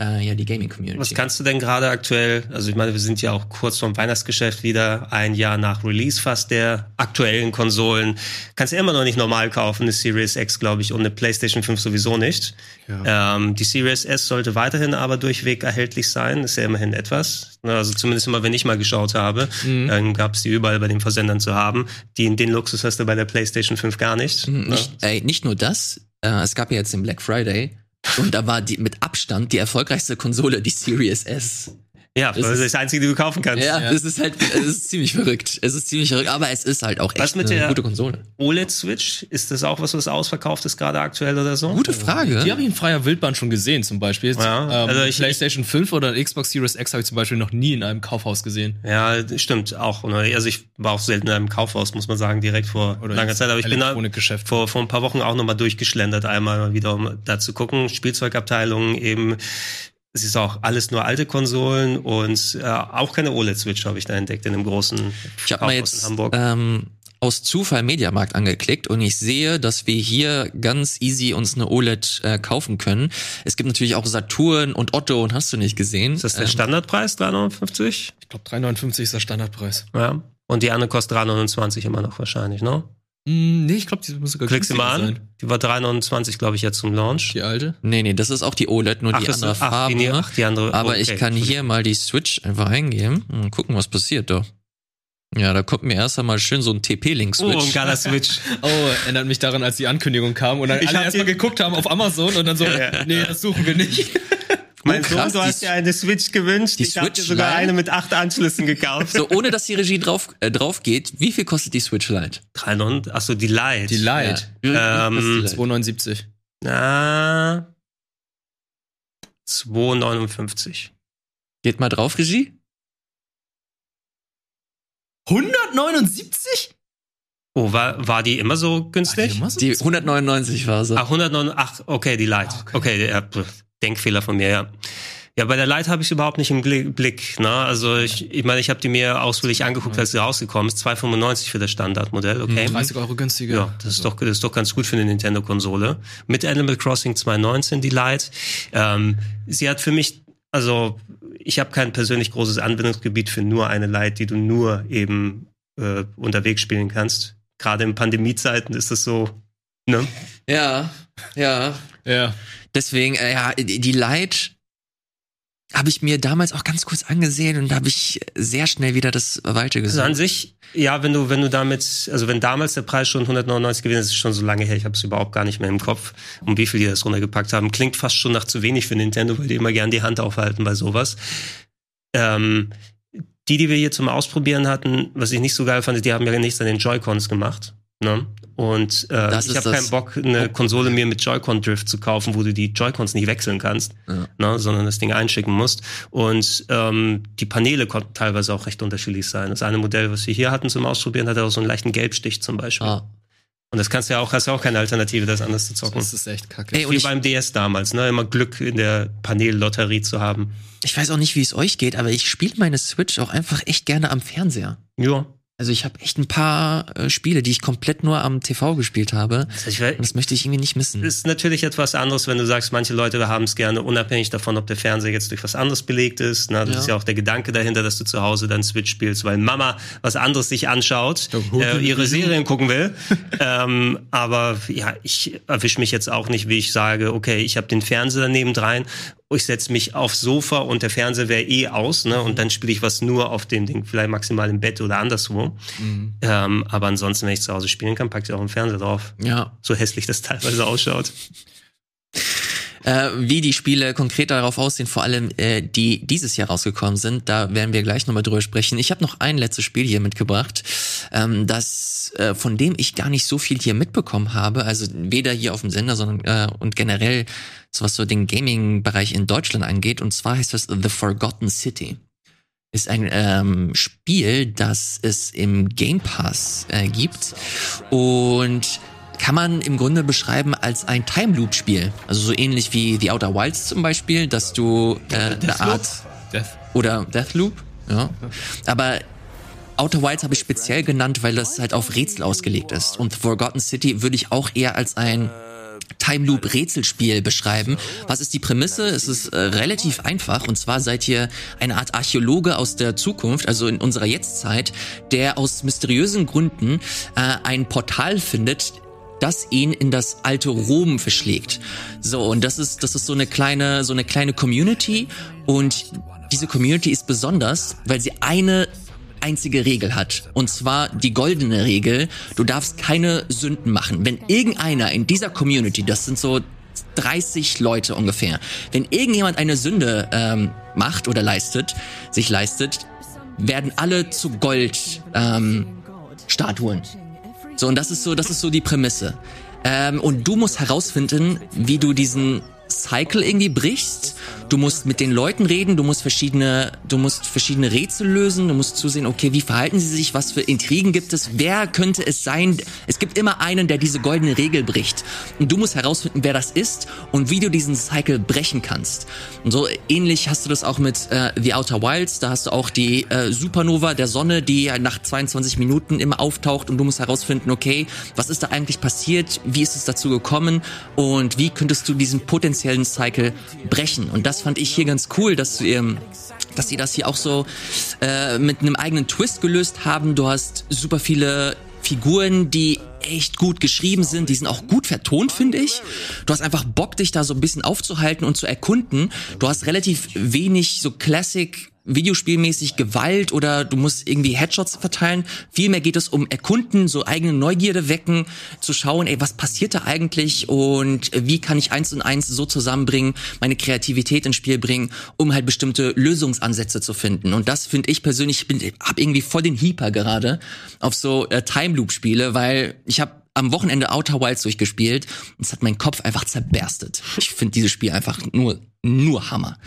äh, ja die Gaming Community. Was kannst du denn gerade aktuell, also ich meine, wir sind ja auch kurz vorm Weihnachtsgeschäft wieder, ein Jahr nach Release fast der aktuellen Konsolen. Kannst du immer noch nicht normal kaufen, eine Series X, glaube ich, und eine PlayStation 5 sowieso nicht. Ja. Ähm, die Series S sollte weiterhin aber durchweg erhältlich sein, ist ja immerhin etwas. Also zumindest immer, wenn ich mal geschaut habe, mhm. dann gab es die überall bei den Versendern zu haben. Die, den Luxus hast du bei der PlayStation 5 gar nicht. Mhm, nicht, ey, nicht nur das, äh, es gab ja jetzt den Black Friday und da war die mit Abstand die erfolgreichste Konsole die Series S. Ja, das, das ist das Einzige, die du kaufen kannst. Ja, ja. es ist halt, es ist ziemlich verrückt. Es ist ziemlich verrückt, aber es ist halt auch echt was mit eine der gute Konsole. OLED-Switch, ist das auch was, was ausverkauft ist gerade aktuell oder so? Gute Frage. Die habe ich in freier Wildbahn schon gesehen, zum Beispiel. Ja, ähm, also ich, PlayStation 5 oder Xbox Series X habe ich zum Beispiel noch nie in einem Kaufhaus gesehen. Ja, stimmt, auch. Also ich war auch selten in einem Kaufhaus, muss man sagen, direkt vor oder langer Zeit. Aber ich bin da vor, vor ein paar Wochen auch nochmal durchgeschlendert, einmal wieder, um da zu gucken. Spielzeugabteilungen eben es ist auch alles nur alte Konsolen und äh, auch keine OLED-Switch habe ich da entdeckt in einem großen Ich habe mal jetzt ähm, aus Zufall Mediamarkt angeklickt und ich sehe, dass wir hier ganz easy uns eine OLED äh, kaufen können. Es gibt natürlich auch Saturn und Otto und hast du nicht gesehen. Ist das der ähm, Standardpreis 359? Ich glaube 359 ist der Standardpreis. Ja. Und die andere kostet 329 immer noch wahrscheinlich, ne? Mm, nee, ich glaube, die muss sogar Klickst du mal an? Sein. Die war 329, glaube ich, jetzt zum Launch. Die alte? Nee, nee, das ist auch die OLED, nur ach, die andere Farbe. Ach, die, ach, die andere. Aber okay. ich kann hier mal die Switch einfach eingeben und gucken, was passiert da. Ja, da kommt mir erst einmal schön so ein TP-Link-Switch. Oh, ein geiler Switch. oh, erinnert mich daran, als die Ankündigung kam und dann ich alle erstmal geguckt haben auf Amazon und dann so, ja. nee, das suchen wir nicht. Mein oh, krass, Sohn, du hast dir eine Switch gewünscht. Die ich habe dir sogar Lite? eine mit acht Anschlüssen gekauft. So, ohne dass die Regie drauf, äh, drauf geht, wie viel kostet die Switch Lite? 300, achso, die Lite. Die Lite. Ja. Ähm, 279. Na, 259. Geht mal drauf, Regie. 179? Oh, war, war die immer so günstig? Immer so die 199 war sie. Ach, 109, ach, okay, die Lite. Okay, okay ja, Denkfehler von mir, ja. Ja, bei der Light habe ich überhaupt nicht im Blick. Ne? Also ich, ich meine, ich habe die mir ausführlich angeguckt, als sie rausgekommen ist. 2,95 für das Standardmodell, okay. 30 Euro günstiger. Ja, das ist doch, das ist doch ganz gut für eine Nintendo-Konsole. Mit Animal Crossing 2.19 die Light. Ähm, sie hat für mich, also ich habe kein persönlich großes Anwendungsgebiet für nur eine Light, die du nur eben äh, unterwegs spielen kannst. Gerade in Pandemiezeiten ist das so, ne? Ja, ja. Ja. Deswegen, äh, ja, die Light habe ich mir damals auch ganz kurz angesehen und da habe ich sehr schnell wieder das Weite gesucht. Also an sich, ja, wenn du, wenn du damit, also wenn damals der Preis schon 199 gewesen ist, ist schon so lange her, ich habe es überhaupt gar nicht mehr im Kopf, um wie viel die das runtergepackt haben. Klingt fast schon nach zu wenig für Nintendo, weil die immer gern die Hand aufhalten bei sowas. Ähm, die, die wir hier zum Ausprobieren hatten, was ich nicht so geil fand, die haben ja nichts an den Joy-Cons gemacht. Ne? Und äh, ich habe keinen Bock, eine Konsole mir mit Joy-Con Drift zu kaufen, wo du die Joy-Cons nicht wechseln kannst, ja. ne, sondern das Ding einschicken musst. Und ähm, die Paneele konnten teilweise auch recht unterschiedlich sein. Das eine Modell, was wir hier hatten zum Ausprobieren, hatte auch so einen leichten Gelbstich zum Beispiel. Ah. Und das kannst du ja auch, hast ja auch keine Alternative, das anders zu zocken. Das ist echt kacke. Ey, Wie beim DS damals, ne? Immer Glück in der Panellotterie zu haben. Ich weiß auch nicht, wie es euch geht, aber ich spiele meine Switch auch einfach echt gerne am Fernseher. Ja. Also ich habe echt ein paar äh, Spiele, die ich komplett nur am TV gespielt habe. Also ich Und das möchte ich irgendwie nicht missen. ist natürlich etwas anderes, wenn du sagst, manche Leute haben es gerne, unabhängig davon, ob der Fernseher jetzt durch was anderes belegt ist. Na, das Ja. ist ja auch der Gedanke dahinter, dass du zu Hause dann Switch spielst, weil Mama was anderes sich anschaut, äh, ihre Serien gucken will. ähm, aber ja, ich erwische mich jetzt auch nicht, wie ich sage, okay, ich habe den Fernseher daneben drein, ich setze mich aufs Sofa und der Fernseher wäre eh aus, ne? Und dann spiele ich was nur auf dem Ding, vielleicht maximal im Bett oder anderswo. Ähm, aber ansonsten, wenn ich zu Hause spielen kann, packe ich auch einen Fernseher drauf. Ja. So hässlich das teilweise ausschaut. Äh, wie die Spiele konkret darauf aussehen, vor allem äh, die dieses Jahr rausgekommen sind, da werden wir gleich nochmal drüber sprechen. Ich habe noch ein letztes Spiel hier mitgebracht, ähm, das äh, von dem ich gar nicht so viel hier mitbekommen habe, also weder hier auf dem Sender, sondern äh, und generell so was so den Gaming-Bereich in Deutschland angeht. Und zwar heißt das The Forgotten City. Ist ein ähm, Spiel, das es im Game Pass äh, gibt und kann man im Grunde beschreiben als ein Time Loop Spiel. Also so ähnlich wie The Outer Wilds zum Beispiel, dass du äh, eine Art Death. oder Deathloop, ja. Aber Outer Wilds habe ich speziell genannt, weil das halt auf Rätsel ausgelegt ist. Und Forgotten City würde ich auch eher als ein Time Loop Rätselspiel beschreiben. Was ist die Prämisse? Es ist äh, relativ einfach und zwar seid ihr eine Art Archäologe aus der Zukunft, also in unserer Jetztzeit, der aus mysteriösen Gründen äh, ein Portal findet, das ihn in das alte Rom verschlägt. So und das ist das ist so eine kleine so eine kleine Community und diese Community ist besonders, weil sie eine einzige Regel hat. Und zwar die goldene Regel, du darfst keine Sünden machen. Wenn irgendeiner in dieser Community, das sind so 30 Leute ungefähr, wenn irgendjemand eine Sünde ähm, macht oder leistet, sich leistet, werden alle zu Gold ähm, Statuen. So, und das ist so, das ist so die Prämisse. Ähm, und du musst herausfinden, wie du diesen Cycle irgendwie brichst. Du musst mit den Leuten reden, du musst verschiedene, du musst verschiedene Rätsel lösen, du musst zusehen, okay, wie verhalten sie sich, was für Intrigen gibt es, wer könnte es sein? Es gibt immer einen, der diese goldene Regel bricht. Und du musst herausfinden, wer das ist und wie du diesen Cycle brechen kannst. Und so ähnlich hast du das auch mit äh, The Outer Wilds, da hast du auch die äh, Supernova der Sonne, die nach 22 Minuten immer auftaucht und du musst herausfinden, okay, was ist da eigentlich passiert, wie ist es dazu gekommen und wie könntest du diesen potenziellen Cycle brechen. Und das fand ich hier ganz cool, dass ähm, dass sie das hier auch so äh, mit einem eigenen Twist gelöst haben. Du hast super viele Figuren, die echt gut geschrieben sind, die sind auch gut vertont, finde ich. Du hast einfach Bock, dich da so ein bisschen aufzuhalten und zu erkunden. Du hast relativ wenig so Classic Videospielmäßig Gewalt oder du musst irgendwie Headshots verteilen. Vielmehr geht es um Erkunden, so eigene Neugierde wecken, zu schauen, ey, was passiert da eigentlich und wie kann ich eins und eins so zusammenbringen, meine Kreativität ins Spiel bringen, um halt bestimmte Lösungsansätze zu finden. Und das finde ich persönlich, ich bin, hab irgendwie voll den Hyper gerade auf so äh, Time Loop Spiele, weil ich habe am Wochenende Outer Wilds durchgespielt und es hat meinen Kopf einfach zerberstet. Ich finde dieses Spiel einfach nur nur Hammer.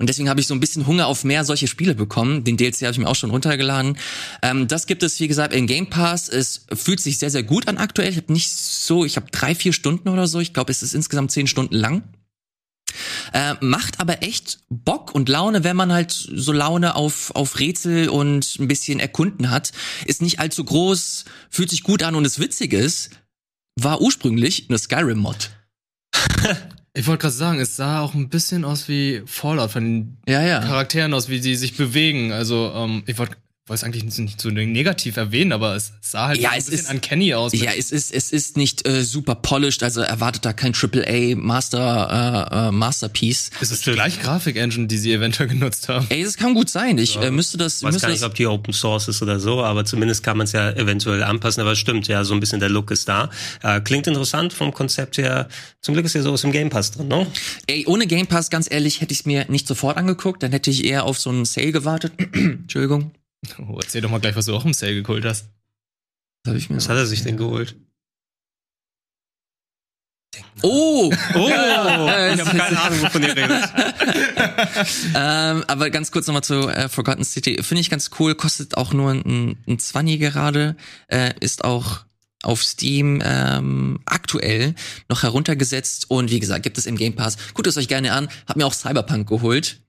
Und deswegen habe ich so ein bisschen Hunger auf mehr solche Spiele bekommen. Den DLC habe ich mir auch schon runtergeladen. Ähm, das gibt es, wie gesagt, im Game Pass. Es fühlt sich sehr, sehr gut an aktuell. Ich habe nicht so, ich habe drei, vier Stunden oder so. Ich glaube, es ist insgesamt zehn Stunden lang. Äh, macht aber echt Bock und Laune, wenn man halt so Laune auf, auf Rätsel und ein bisschen Erkunden hat. Ist nicht allzu groß, fühlt sich gut an und das Witzige ist, war ursprünglich eine Skyrim-Mod. Ich wollte gerade sagen, es sah auch ein bisschen aus wie Fallout von den Ja, ja. Charakteren aus, wie sie sich bewegen. Also, ähm, ich wollte wollte es eigentlich nicht, nicht so negativ erwähnen, aber es sah halt Ja, ein es bisschen ist- uncanny aus. Ja, es ist, es ist nicht äh, super polished, also erwartet da kein AAA Master, äh, äh, Masterpiece. es ist die gleiche Grafik-Engine, die sie eventuell genutzt haben. Ey, das kann gut sein. Ich äh, müsste das, Ich weiß müsste gar nicht, ob die Open Source ist oder so, aber zumindest kann man es ja eventuell anpassen. Aber es stimmt, ja, so ein bisschen der Look ist da. Äh, klingt interessant vom Konzept her. Zum Glück ist ja sowas im Game Pass drin, ne? Ey, ohne Game Pass, ganz ehrlich, hätte ich es mir nicht sofort angeguckt. Dann hätte ich eher auf so einen Sale gewartet. Entschuldigung. Oh, erzähl doch mal gleich, was du auch im Sale geholt hast. Was habe ich mir? Was hat er sich denn geholt? Oh! Oh, ich habe keine Ahnung, wovon ihr redet. ähm, aber ganz kurz nochmal zu äh, Forgotten City. Finde ich ganz cool. Kostet auch nur ein, ein 20 gerade. Äh, ist auch auf Steam ähm, aktuell noch heruntergesetzt. Und wie gesagt, gibt es im Game Pass. Guckt es euch gerne an. Hab mir auch Cyberpunk geholt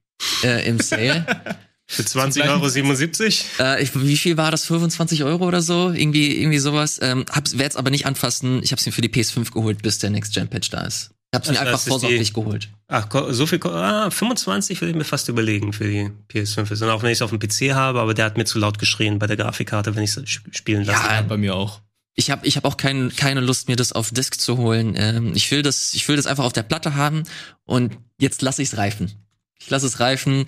äh, im Sale. Für 20 Euro 77? Äh, ich, wie viel war das? 25 Euro oder so? Irgendwie, irgendwie sowas. Ähm, hab's, werde es aber nicht anfassen. Ich habe es mir für die PS5 geholt, bis der Next Gen Patch da ist. Ich habe es mir Also einfach vorsorglich die- geholt. Ach, so viel, ah, 25 würde ich mir fast überlegen für die PS5. ist. Und auch wenn ich es auf dem PC habe, aber der hat mir zu laut geschrien bei der Grafikkarte, wenn ich es spielen lasse. Ja, Bei mir auch. Ich habe ich hab auch kein, keine Lust, mir das auf Disk zu holen. Ähm, ich will das, ich will das einfach auf der Platte haben und jetzt lasse ich es reifen. Ich lasse es reifen,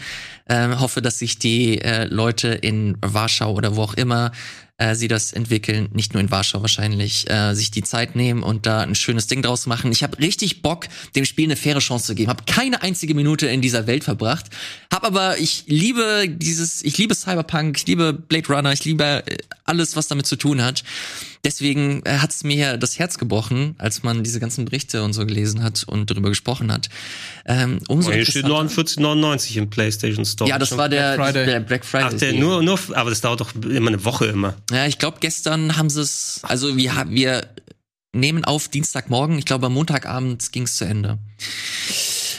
ähm, hoffe, dass sich die äh, Leute in Warschau oder wo auch immer äh, sie das entwickeln, nicht nur in Warschau wahrscheinlich, äh, sich die Zeit nehmen und da ein schönes Ding draus machen. Ich habe richtig Bock, dem Spiel eine faire Chance zu geben. Habe keine einzige Minute in dieser Welt verbracht, habe aber ich liebe dieses, ich liebe Cyberpunk, ich liebe Blade Runner, ich liebe äh, alles, was damit zu tun hat. Deswegen äh, hat es mir das Herz gebrochen, als man diese ganzen Berichte und so gelesen hat und darüber gesprochen hat. Ähm, umso Oh, hier steht interessanter- 49,99 im PlayStation Store. ja, das war der Black Friday. der Black Friday. Ach, der, nur, nur, aber das dauert doch immer eine Woche immer. Ja, ich glaube, gestern haben sie es, also wir, wir nehmen auf Dienstagmorgen, ich glaube am Montagabend ging es zu Ende.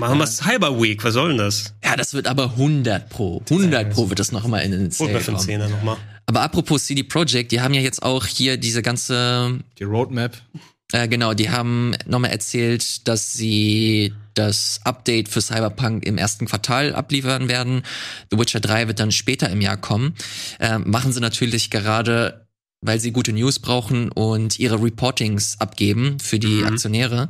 Machen wir Cyber Week, was soll denn das? Ja, das wird aber 100 pro. 100 pro wird das noch mal in den einen kommen. Zehner nochmal. Aber apropos CD Projekt, die haben ja jetzt auch hier diese ganze Die Roadmap. Äh, genau, die haben nochmal erzählt, dass sie das Update für Cyberpunk im ersten Quartal abliefern werden. The Witcher 3 wird dann später im Jahr kommen. Ähm, machen sie natürlich gerade, weil sie gute News brauchen und ihre Reportings abgeben für die Mhm. Aktionäre.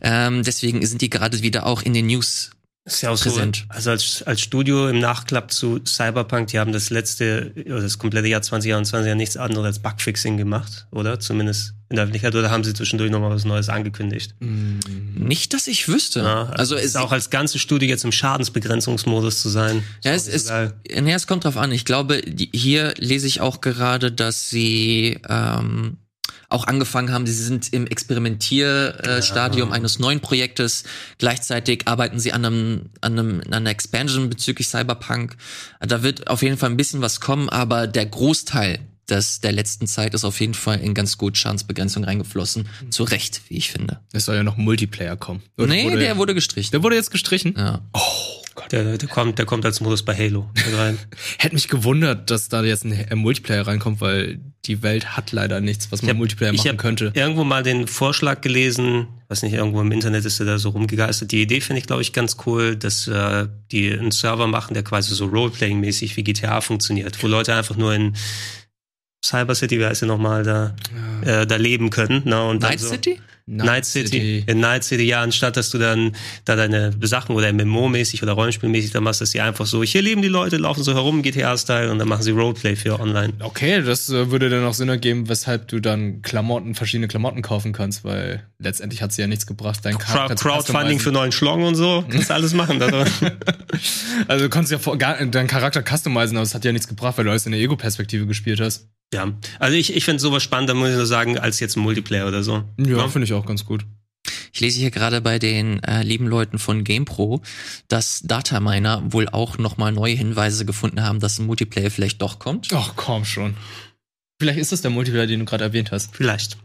Ähm, deswegen sind die gerade wieder auch in den News. Ist ja auch Präsent. so, also als, als Studio im Nachklapp zu Cyberpunk, die haben das letzte, oder das komplette Jahr 2021 ja nichts anderes als Bugfixing gemacht, oder? Zumindest in der Öffentlichkeit, oder haben sie zwischendurch nochmal was Neues angekündigt? Nicht, dass ich wüsste. Ja, also es es ist auch als ganze Studio jetzt im Schadensbegrenzungsmodus zu sein. Ja, Ist es, egal. nee, es kommt drauf an. Ich glaube, hier lese ich auch gerade, dass sie ähm, auch angefangen haben, sie sind im Experimentierstadium äh, Stadium eines neuen Projektes. Gleichzeitig arbeiten sie an einem, an einem an einer Expansion bezüglich Cyberpunk. Da wird auf jeden Fall ein bisschen was kommen, aber der Großteil des, der letzten Zeit ist auf jeden Fall in ganz gut Schadensbegrenzung reingeflossen. Zu Recht, wie ich finde. Es soll ja noch ein Multiplayer kommen. Oder nee, der wurde gestrichen. Der wurde jetzt gestrichen. ja. Der, der, kommt, der kommt als Modus bei Halo rein. Hätte mich gewundert, dass da jetzt ein äh, Multiplayer reinkommt, weil die Welt hat leider nichts, was man hab- Multiplayer ich machen könnte. irgendwo mal den Vorschlag gelesen, weiß nicht, irgendwo im Internet ist er da so rumgegeistert. Die Idee finde ich, glaube ich, ganz cool, dass äh, die einen Server machen, der quasi so Roleplaying-mäßig wie GTA funktioniert, wo Leute einfach nur in Cyber City, wie heißt der nochmal, da, äh, da leben können. Ne, und dann Night so, City? Night City. In Night City, ja, anstatt dass du dann da deine Sachen oder MMO-mäßig oder Rollenspielmäßig da machst, dass sie einfach so, hier leben die Leute, laufen so herum, GTA-Style und dann machen sie Roleplay für online. Okay, das äh, würde dann auch Sinn ergeben, weshalb du dann Klamotten, verschiedene Klamotten kaufen kannst, weil letztendlich hat sie ja nichts gebracht, dein Crowd Crowdfunding für neuen Schlong und so, kannst alles machen. Also. Also du kannst ja vor, gar, deinen Charakter customizen, aber es hat ja nichts gebracht, weil du alles in der Ego-Perspektive gespielt hast. Ja, also ich, ich finde sowas spannender, muss ich nur sagen, als jetzt ein Multiplayer oder so. Ja, finde ich auch ganz gut. Ich lese hier gerade bei den äh, lieben Leuten von GamePro, dass Dataminer wohl auch nochmal neue Hinweise gefunden haben, dass ein Multiplayer vielleicht doch kommt. Ach, komm schon. Vielleicht ist das der Multiplayer, den du gerade erwähnt hast. Vielleicht.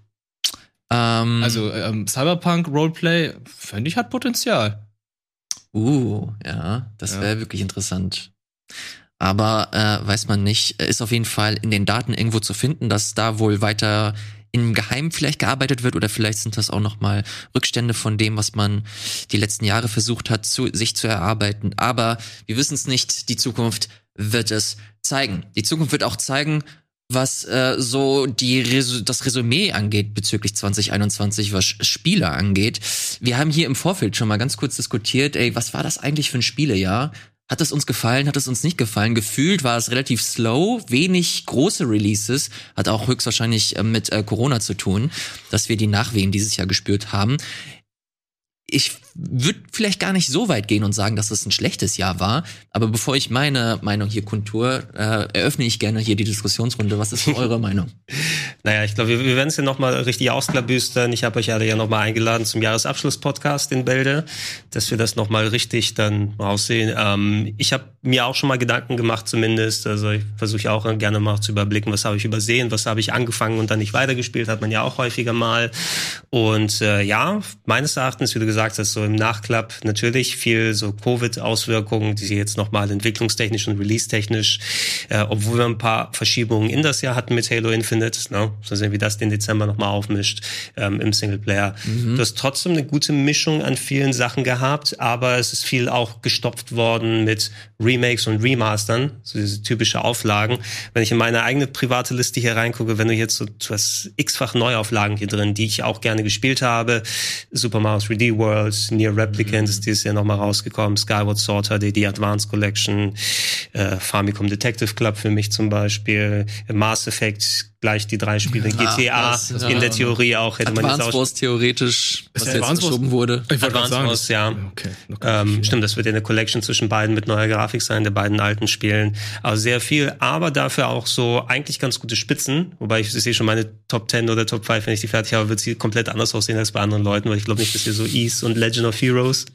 Ähm, Also ähm, Cyberpunk Roleplay, finde ich, hat Potenzial. uh, ja, das Ja. wäre wirklich interessant. Aber äh, weiß man nicht, ist auf jeden Fall in den Daten irgendwo zu finden, dass da wohl weiter im Geheimen vielleicht gearbeitet wird oder vielleicht sind das auch noch mal Rückstände von dem, was man die letzten Jahre versucht hat, zu, sich zu erarbeiten. Aber wir wissen es nicht. Die Zukunft wird es zeigen. Die Zukunft wird auch zeigen, was äh, so die Resu das Resümee angeht bezüglich 2021, was Spiele angeht. Wir haben hier im Vorfeld schon mal ganz kurz diskutiert, ey, was war das eigentlich für ein Spielejahr? Hat es uns gefallen, hat es uns nicht gefallen? Gefühlt war es relativ slow, wenig große Releases, hat auch höchstwahrscheinlich äh, mit äh, Corona zu tun, dass wir die Nachwehen dieses Jahr gespürt haben. Ich würde vielleicht gar nicht so weit gehen und sagen, dass es ein schlechtes Jahr war, aber bevor ich meine Meinung hier kontur, äh, eröffne ich gerne hier die Diskussionsrunde. Was ist eure Meinung? Naja, ich glaube, wir, wir werden es ja nochmal richtig ausklabüstern. Ich habe euch alle ja nochmal eingeladen zum Jahresabschluss-Podcast in Bälde, dass wir das nochmal richtig dann raussehen. Ähm, ich habe mir auch schon mal Gedanken gemacht zumindest. Also ich versuche auch gerne mal zu überblicken, was habe ich übersehen, was habe ich angefangen und dann nicht weitergespielt, hat man ja auch häufiger mal. Und äh, ja, meines Erachtens, wie du gesagt hast, so so im Nachklapp natürlich viel so Covid-Auswirkungen, die jetzt nochmal entwicklungstechnisch und release-technisch, äh, obwohl wir ein paar Verschiebungen in das Jahr hatten mit Halo Infinite, ne? so sehen, wie das den Dezember nochmal aufmischt ähm, im Singleplayer. Du hast trotzdem eine gute Mischung an vielen Sachen gehabt, aber es ist viel auch gestopft worden mit Remakes und Remastern, so diese typische Auflagen. Wenn ich in meine eigene private Liste hier reingucke, wenn du jetzt so, du hast x-fach Neuauflagen hier drin, die ich auch gerne gespielt habe. Super Mario 3D World, Near Replicant ist dieses Jahr nochmal rausgekommen, Skyward Sword HD, die Advanced Collection, äh, Famicom Detective Club für mich zum Beispiel, Mass Effect, gleich die drei Spiele, GTA das, in ja. der Theorie auch, hätte man jetzt auch Wars theoretisch, was jetzt Advance Wars- verschoben wurde. Ich wollte gerade Advance sagen, Wars, das- ja. Okay. Ähm, stimmt, das wird ja eine Collection zwischen beiden mit neuer Grafik sein, der beiden alten Spielen. Also sehr viel, aber dafür auch so eigentlich ganz gute Spitzen. Wobei ich sehe schon meine Top 10 oder Top 5, wenn ich die fertig habe, wird sie komplett anders aussehen als bei anderen Leuten, weil ich glaube nicht, dass ihr so Ease und Legend of Heroes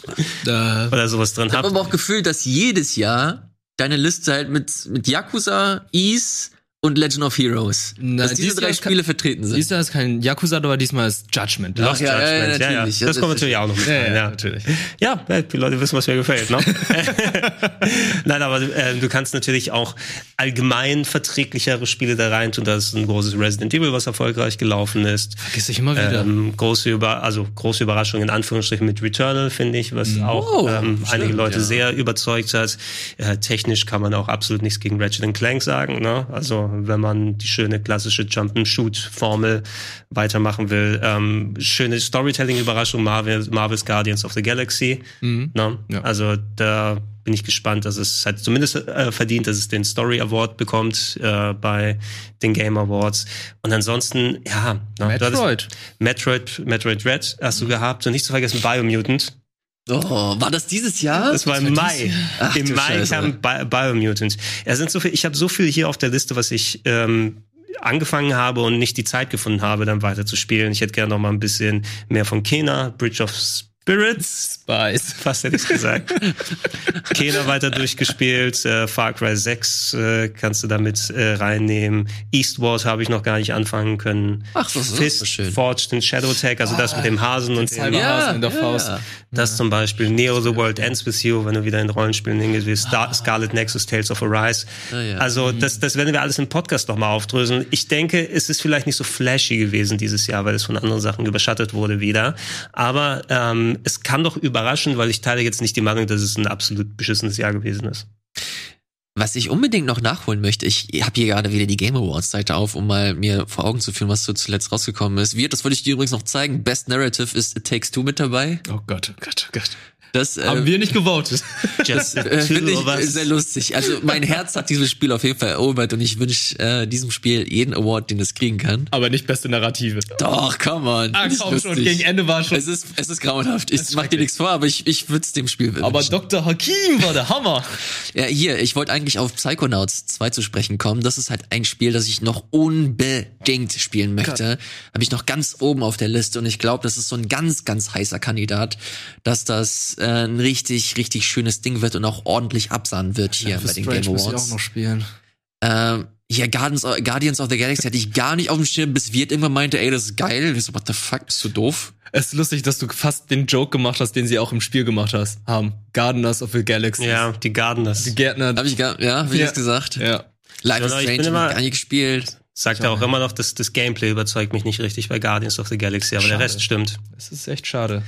Äh, oder sowas drin Ich habe habt. aber auch gefühlt, dass jedes Jahr deine Liste halt mit, mit Yakuza, Ease und Legend of Heroes, Na, dass diese drei Jahr kann- Spiele vertreten sind. Diesmal ist kein Yakuza, aber diesmal ist Judgment. Lost ja, Judgment, ja, ja. natürlich. Das Ja, kommt das- natürlich auch noch mit Ja, rein, ja, natürlich. Ja, ja, die Leute wissen, was mir gefällt. Ne? Nein, aber äh, du kannst natürlich auch allgemein verträglichere Spiele da rein tun. Das ist ein großes Resident Evil, was erfolgreich gelaufen ist. Vergiss ich immer wieder. Ähm, große Über also große Überraschung in Anführungsstrichen mit Returnal, finde ich, was auch Oh, ähm, stimmt, einige Leute sehr überzeugt hat. Äh, technisch kann man auch absolut nichts gegen Ratchet Clank sagen. Ne? Also wenn man die schöne klassische Jump-and-Shoot-Formel weitermachen will. Ähm, schöne Storytelling-Überraschung, Marvel, Marvel's Guardians of the Galaxy. Ne? Ja. Also da bin ich gespannt, dass es halt zumindest äh, verdient, dass es den Story Award bekommt äh, bei den Game Awards. Und ansonsten, ja, ne, Metroid. Metroid, Metroid Red hast du gehabt und nicht zu vergessen Biomutant. Oh, war das dieses Jahr? Das war im Mai. Ach, Im Mai Scheiße. kam Bi Biomutant. Ja, sind so viel, ich habe so viel hier auf der Liste, was ich ähm, angefangen habe und nicht die Zeit gefunden habe, dann weiter zu spielen. Ich hätte gerne noch mal ein bisschen mehr von Kena, Bridge of Spirits. Spice. Fast hätte ich gesagt. Kena weiter durchgespielt, äh, Far Cry 6 äh, kannst du damit äh, reinnehmen. Eastward habe ich noch gar nicht anfangen können. Ach, das ist Fist so schön. Forged in Shadow Tag, also das mit dem Hasen und dem, Cyberhasen in der Faust. das zum Beispiel Neo The World Ends With You, wenn du wieder in Rollenspielen hingehst, wie Star Scarlet Nexus, Tales of Arise. Ah, ja. Also das, das werden wir alles im Podcast nochmal aufdröseln. Ich denke, es ist vielleicht nicht so flashy gewesen dieses Jahr, weil es von anderen Sachen überschattet wurde wieder. Aber ähm, es kann doch überraschen, weil ich teile jetzt nicht die Meinung, dass es ein absolut beschissenes Jahr gewesen ist. Was ich unbedingt noch nachholen möchte, ich habe hier gerade wieder die Game Awards Seite auf, um mal mir vor Augen zu führen, was so zuletzt rausgekommen ist. Wird, das wollte ich dir übrigens noch zeigen. Best Narrative ist It Takes Two mit dabei. Oh Gott, oh Gott, oh Gott. Das äh, Haben wir nicht gewotet. Just äh, finde ich was? sehr lustig. Also mein Herz hat dieses Spiel auf jeden Fall erobert und ich wünsche äh, diesem Spiel jeden Award, den es kriegen kann. Aber nicht beste Narrative. Doch, come on. Ah, komm schon, gegen Ende war schon. Es ist, es ist grauenhaft. Ich mach dir nichts vor, aber ich, ich würde es dem Spiel wünschen. Aber Dr. Hakim war der Hammer. Ja, hier, ich wollte eigentlich auf Psychonauts 2 zu sprechen kommen. Das ist halt ein Spiel, das ich noch unbedingt spielen möchte. Habe ich noch ganz oben auf der Liste und ich glaube, das ist so ein ganz, ganz heißer Kandidat, dass das äh, ein richtig, richtig schönes Ding wird und auch ordentlich absahnen wird hier bei den Game Awards. spielen. Ähm, hier Guardians, Guardians of the Galaxy hatte ich gar nicht auf dem Schirm, bis Wirt irgendwann meinte, ey, das ist geil. Ich so, what the fuck, bist du doof? Es ist lustig, dass du fast den Joke gemacht hast, den sie auch im Spiel gemacht hast, haben. Gardeners of the Galaxy. Ja, die Gardeners. Die Gärtner. Hab ich gar, ja, hab ich Ja. das gesagt? Ja. Life is Ja, ich Strange, bin immer- hab ich gar nicht gespielt. Sagt er auch immer noch, dass das Gameplay überzeugt mich nicht richtig bei Guardians of the Galaxy, aber der Schade. Rest stimmt. Es ist echt schade.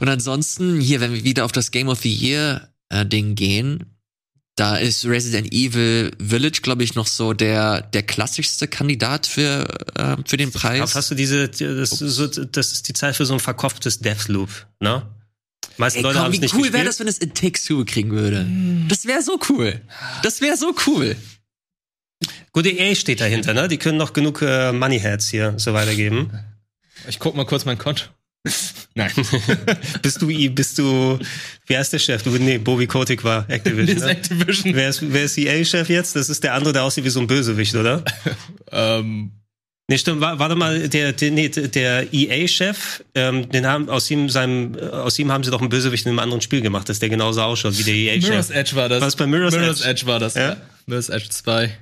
Und ansonsten, hier, wenn wir wieder auf das Game of the Year äh, Ding gehen, da ist Resident Evil Village, glaube ich, noch so der, der klassischste Kandidat für, äh, für den Aber Preis. hast du diese, das, ist so, das ist die Zeit für so ein verkopftes Deathloop, ne? Meisten Ey, Leute komm, haben es wie nicht cool wäre das, wenn es It Takes Two kriegen würde? Das wäre so cool. Das wäre so cool. Gut, EA steht dahinter, ne? Die können noch genug äh, Moneyheads hier so weitergeben. Ich guck mal kurz mein Konto. Nein. bist du, bist du, wer ist der Chef? Du, nee, Bobby Kotick war Activision. Ne? Activision. Wer ist, wer ist EA-Chef jetzt? Das ist der andere, der aussieht wie so ein Bösewicht, oder? Ähm, Nee, stimmt, wa- warte mal, der, der, nee, der EA-Chef, ähm, den haben, aus ihm, seinem, aus ihm haben sie doch einen Bösewicht in einem anderen Spiel gemacht, dass der genauso ausschaut wie der Mirror's EA-Chef. Edge war das. Was bei Mirror's Mirror's Edge? Edge war das, Ja? ja. Mirror's Edge 2.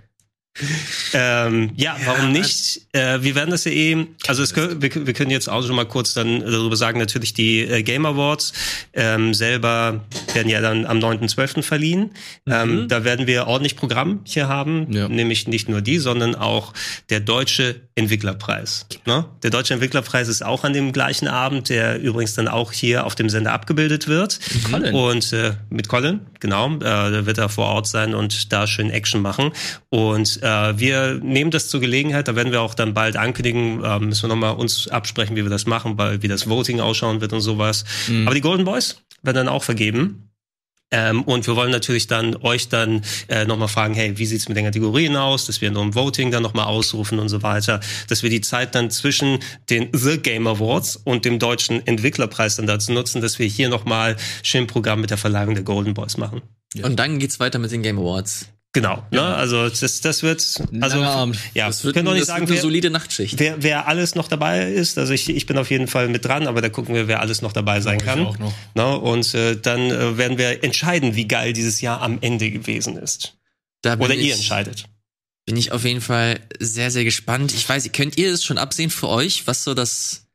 ähm, ja, warum nicht? Äh, wir werden das ja eh, also es, wir, wir können jetzt auch schon mal kurz dann darüber sagen, natürlich die äh, Game Awards ähm, selber werden ja dann am 9.12. verliehen. Ähm, da werden wir ordentlich Programm hier haben, Ja. nämlich nicht nur die, sondern auch der Deutsche Entwicklerpreis. Ne? Der Deutsche Entwicklerpreis ist auch an dem gleichen Abend, der übrigens dann auch hier auf dem Sender abgebildet wird. Colin. Und äh, mit Colin, genau, äh, da wird er vor Ort sein und da schön Action machen. Und äh, wir nehmen das zur Gelegenheit, da werden wir auch dann bald ankündigen, äh, müssen wir nochmal uns absprechen, wie wir das machen, weil wie das Voting ausschauen wird und sowas. Aber die Golden Boys werden dann auch vergeben. Ähm, und wir wollen natürlich dann euch dann äh, nochmal fragen, hey, wie sieht's mit den Kategorien aus, dass wir nur im Voting dann nochmal ausrufen und so weiter, dass wir die Zeit dann zwischen den The Game Awards und dem deutschen Entwicklerpreis dann dazu nutzen, dass wir hier nochmal schön Programm mit der Verleihung der Golden Boys machen. Und dann geht's weiter mit den Game Awards. Genau, ne? also das, das wird, also Abend. ja, Das wir wird, können doch nicht sagen, eine wer, solide Nachtschicht. wer, wer alles noch dabei ist. Also ich, ich bin auf jeden Fall mit dran, aber da gucken wir, wer alles noch dabei sein Ich kann. auch noch. Ne? Und äh, dann äh, werden wir entscheiden, wie geil dieses Jahr am Ende gewesen ist. Oder ihr entscheidet. Bin ich auf jeden Fall sehr, sehr gespannt. Ich weiß, könnt ihr es schon absehen für euch, was so das,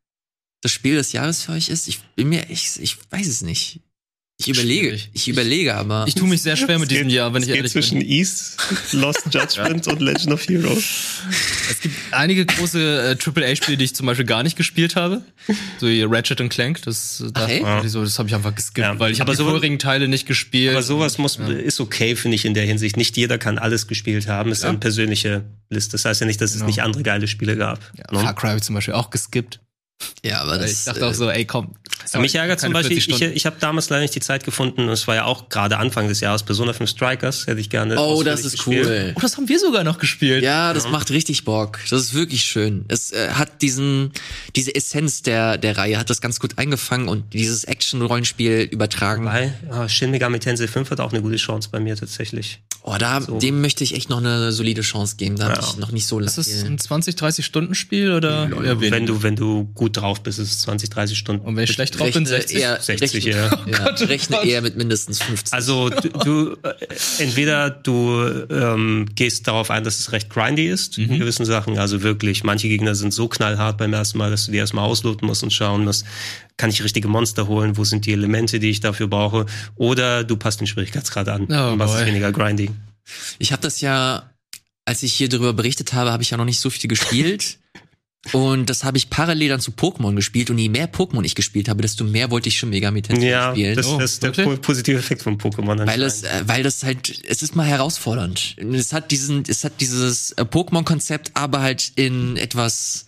das Spiel des Jahres für euch ist? Ich bin mir, ich, ich weiß es nicht. Ich überlege, Schwierig. ich überlege aber. Ich tue mich sehr schwer mit diesem Jahr, wenn ich es geht ehrlich zwischen bin. East, Lost Judgment und Legend of Heroes. Es gibt einige große äh, AAA-Spiele, die ich zum Beispiel gar nicht gespielt habe. So wie Ratchet und Clank. Das, äh, da, Ach, ey? so, das habe ich einfach geskippt, Ja, weil ich habe aber die so- vorigen Teile nicht gespielt. Aber sowas muss, ist okay, finde ich, in der Hinsicht. Nicht jeder kann alles gespielt haben. Es ist eine persönliche Liste. Das heißt ja nicht, dass es Genau. nicht andere geile Spiele gab. ja, ne? Far Cry habe ich zum Beispiel auch geskippt. Ja, aber das, ich dachte auch so, ey, komm. Ja, mich ärgert zum Beispiel, 40 ich, ich habe damals leider nicht die Zeit gefunden, und es war ja auch gerade Anfang des Jahres, Persona 5 Strikers, hätte ich gerne. Oh, das ist gespielt. cool. Oh, das haben wir sogar noch gespielt. Ja, das macht richtig Bock. Das ist wirklich schön. Es äh, hat diesen, diese Essenz der, der Reihe hat das ganz gut eingefangen und dieses Action-Rollenspiel übertragen. Weil ah, Shin Megami Tensei 5 hat auch eine gute Chance bei mir tatsächlich. Oh, da, dem möchte ich echt noch eine solide Chance geben. Da Ja. habe ich noch nicht so Ist das lange. ein 20, 30 Stunden Spiel oder eher weniger? Wenn du, wenn du gut drauf bist, ist es 20, 30 Stunden. Und wenn ich schlecht drauf bin, Rechne 60. eher, 60, rechne, ja. ja, Gott, oh rechne Gott. eher mit mindestens 50. Also du, du äh, entweder du ähm, gehst darauf ein, dass es recht grindy ist Mhm. in gewissen Sachen. Also wirklich, manche Gegner sind so knallhart beim ersten Mal, dass du die erstmal ausloten musst und schauen musst, kann ich richtige Monster holen, wo sind die Elemente, die ich dafür brauche. Oder du passt den Schwierigkeitsgrad an Oh und machst es weniger grindy. Ich habe das ja, als ich hier darüber berichtet habe, habe ich ja noch nicht so viel gespielt. Und das habe ich parallel dann zu Pokémon gespielt. Und je mehr Pokémon ich gespielt habe, desto mehr wollte ich schon Megami Tensei Ja, spielen. das, Oh, das ist der wirklich? po- positive Effekt von Pokémon. weil es, äh, weil das halt, es ist mal herausfordernd. Es hat diesen, es hat dieses äh, Pokémon-Konzept, aber halt in etwas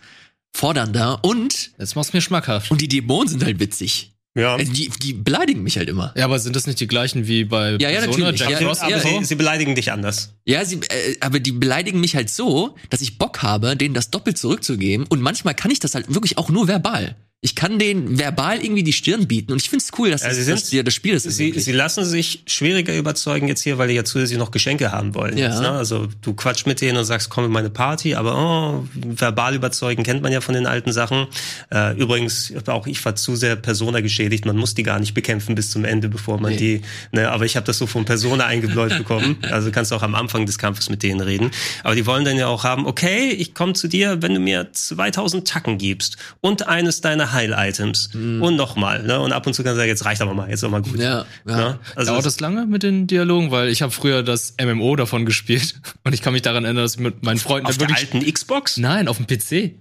fordernder. Und, Jetzt machst du mir schmackhaft. und die Dämonen sind halt witzig. Ja. Äh, Die, die beleidigen mich halt immer. Ja, aber sind das nicht die gleichen wie bei Ja, ja, Persona, natürlich. Jack Ja, Frost aber sie, sie beleidigen dich anders. Ja, sie, äh, aber die beleidigen mich halt so, dass ich Bock habe, denen das doppelt zurückzugeben. Und manchmal kann ich das halt wirklich auch nur verbal. Ich kann denen verbal irgendwie die Stirn bieten. Und ich find's cool, dass Ja, das, sie dass sind- dir das Spiel das Sie, sie lassen sich schwieriger überzeugen jetzt hier, weil die ja zusätzlich noch Geschenke haben wollen. Ja. Jetzt, ne? Also du quatsch mit denen und sagst, komm in meine Party, aber oh, verbal überzeugen kennt man ja von den alten Sachen. Äh, übrigens, auch ich war zu sehr Persona geschädigt. Man muss die gar nicht bekämpfen bis zum Ende, bevor man Nee. die. Ne, aber ich habe das so von Persona eingebläut bekommen. Also kannst du auch am Anfang des Kampfes mit denen reden. Aber die wollen dann ja auch haben, okay, ich komme zu dir, wenn du mir 2000 Tacken gibst und eines deiner Heil-Items und nochmal. Ne? Und ab und zu kannst du sagen, jetzt reicht aber mal, jetzt auch mal gut. Mhm. Ja, ja. Ne? Also Dauert das lange mit den Dialogen? Weil ich habe früher das MMO davon gespielt und ich kann mich daran erinnern, dass ich mit meinen Freunden auf der alten Xbox? Nein, auf dem PC.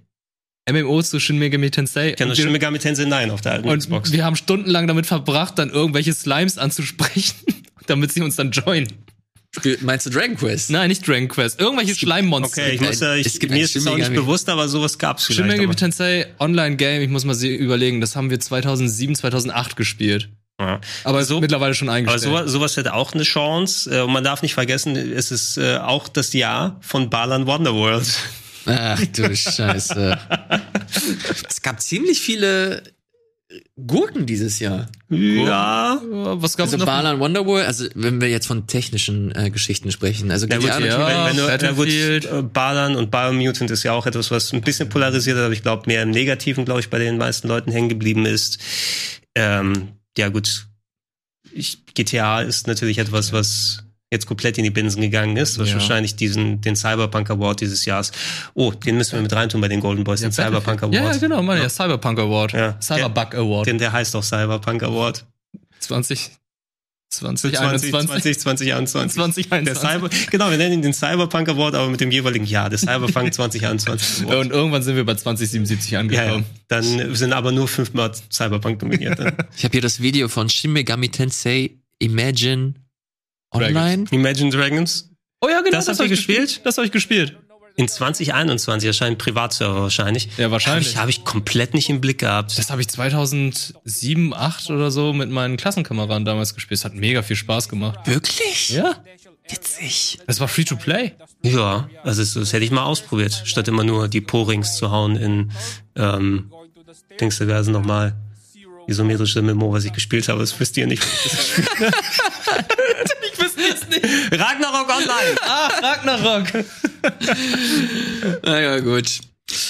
MMO zu Shin Megami Tensei. Ich kenne Shin Megami Tensei 9 auf der alten Und Xbox. wir haben stundenlang damit verbracht, dann irgendwelche Slimes anzusprechen, damit sie uns dann joinen. Spiel- Meinst du Dragon Quest? Nein, nicht Dragon Quest. Irgendwelche Schleimmonster. Okay, ich muss ja, ich, Es gibt mir ist es auch nicht bewusst, aber sowas gab's Shin vielleicht. Aber- Tensei Online Game, ich muss mal sie- überlegen, das haben wir 2007, 2008 gespielt. Ja. Aber So- mittlerweile schon Aber eingestellt. sowas, sowas hätte auch eine Chance. Äh, Und man darf nicht vergessen, es ist äh, auch das Jahr von Balan Wonderworld. Ach du Scheiße. es gab ziemlich viele Gurken dieses Jahr. Ja. Was gab's Also noch? Balan Wonderworld, also wenn wir jetzt von technischen äh, Geschichten sprechen, also Na gut, GTA ja. natürlich- wenn, wenn du, gut, Battlefield. äh, Balan und Biomutant ist ja auch etwas, was ein bisschen polarisiert hat, aber ich glaube mehr im Negativen, glaube ich, bei den meisten Leuten hängen geblieben ist. Ähm, ja gut, ich, GTA ist natürlich etwas, was jetzt komplett in die Binsen gegangen ist, was Ja. wahrscheinlich diesen, den Cyberpunk Award dieses Jahres. Oh, den müssen wir mit reintun bei den Golden Boys, den Cyberpunk Award. Ja, ja, genau, Mann, ja, Cyberpunk Award. Ja. Cyberbug Award. Den, der heißt auch Cyberpunk Award. 20, 20, 20, 21, 20, 2021. 20, Der Cyber, genau, wir nennen ihn den Cyberpunk Award, aber mit dem jeweiligen Jahr. Der Cyberpunk 2021 Award. Und irgendwann sind wir bei 2077 Ja, ja. angekommen. Dann sind aber nur fünfmal Cyberpunk nominiert. Ich habe hier das Video von Shin Megami Tensei Imagine Online. Imagine Dragons. Oh ja, genau. Das habt hab ihr ich gespielt? Das habe ich gespielt. In 2021 erscheint Privatserver wahrscheinlich. Ja, wahrscheinlich. Habe ich, hab ich komplett nicht im Blick gehabt. Das habe ich 2007, 8 oder so mit meinen Klassenkameraden damals gespielt. Es hat mega viel Spaß gemacht. Wirklich? Ja. Witzig. Das war free to play. Ja, also das, das hätte ich mal ausprobiert, statt immer nur die Po-Rings zu hauen in ähm, Dings diverse nochmal isometrische Memo, was ich gespielt habe. Das wisst ihr nicht. Ich wüsste es nicht. Ragnarok Online! Ah, Ragnarok. Naja, gut.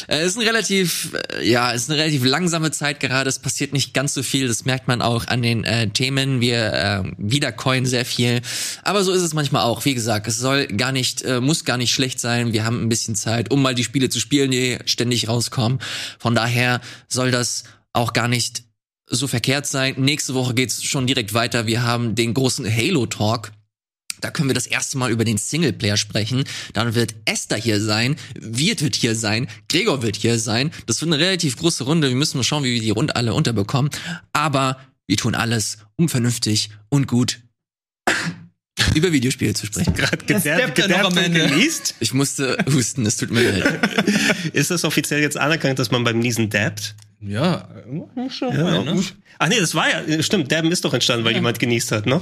Äh, Es ist ein relativ, äh, ja, es ist eine relativ langsame Zeit gerade. Es passiert nicht ganz so viel. Das merkt man auch an den äh, Themen. Wir äh, wiedercoin sehr viel. Aber so ist es manchmal auch. Wie gesagt, es soll gar nicht, äh, muss gar nicht schlecht sein. Wir haben ein bisschen Zeit, um mal die Spiele zu spielen, die ständig rauskommen. Von daher soll das auch gar nicht so verkehrt sein. Nächste Woche geht's schon direkt weiter. Wir haben den großen Halo Talk. Da können wir das erste Mal über den Singleplayer sprechen. Dann wird Esther hier sein, Wirt wird hier sein, Gregor wird hier sein. Das wird eine relativ große Runde. Wir müssen mal schauen, wie wir die Runde alle unterbekommen. Aber wir tun alles, um vernünftig und gut über Videospiele zu sprechen. Gerade steppt noch am und Ende. genießt. Ich musste husten, es tut mir leid. Ist das offiziell jetzt anerkannt, dass man beim Niesen dabbt? Ja, schon Ja, mal, ne? Ach nee, das war ja, stimmt, Dabben ist doch entstanden, weil jemand genießt hat, ne?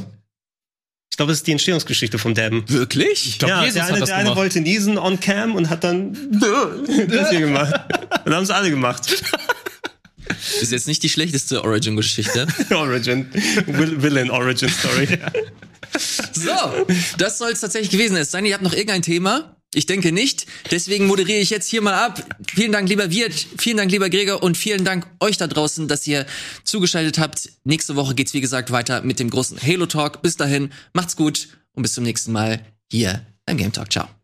Ich glaube, das ist die Entstehungsgeschichte vom Dabben. Wirklich? Ich glaube, ja, Jesus der eine, das der eine wollte niesen on cam und hat dann das hier gemacht. Und haben es alle gemacht. Ist jetzt nicht die schlechteste Origin-Geschichte. Origin. Will Villain Origin Story. So, das soll es tatsächlich gewesen sein. Ihr habt noch irgendein Thema? Ich denke nicht. Deswegen moderiere ich jetzt hier mal ab. Vielen Dank, lieber Wirt. Vielen Dank, lieber Gregor. Und vielen Dank euch da draußen, dass ihr zugeschaltet habt. Nächste Woche geht's wie gesagt, weiter mit dem großen Halo Talk. Bis dahin, macht's gut und bis zum nächsten Mal hier beim Game Talk. Ciao.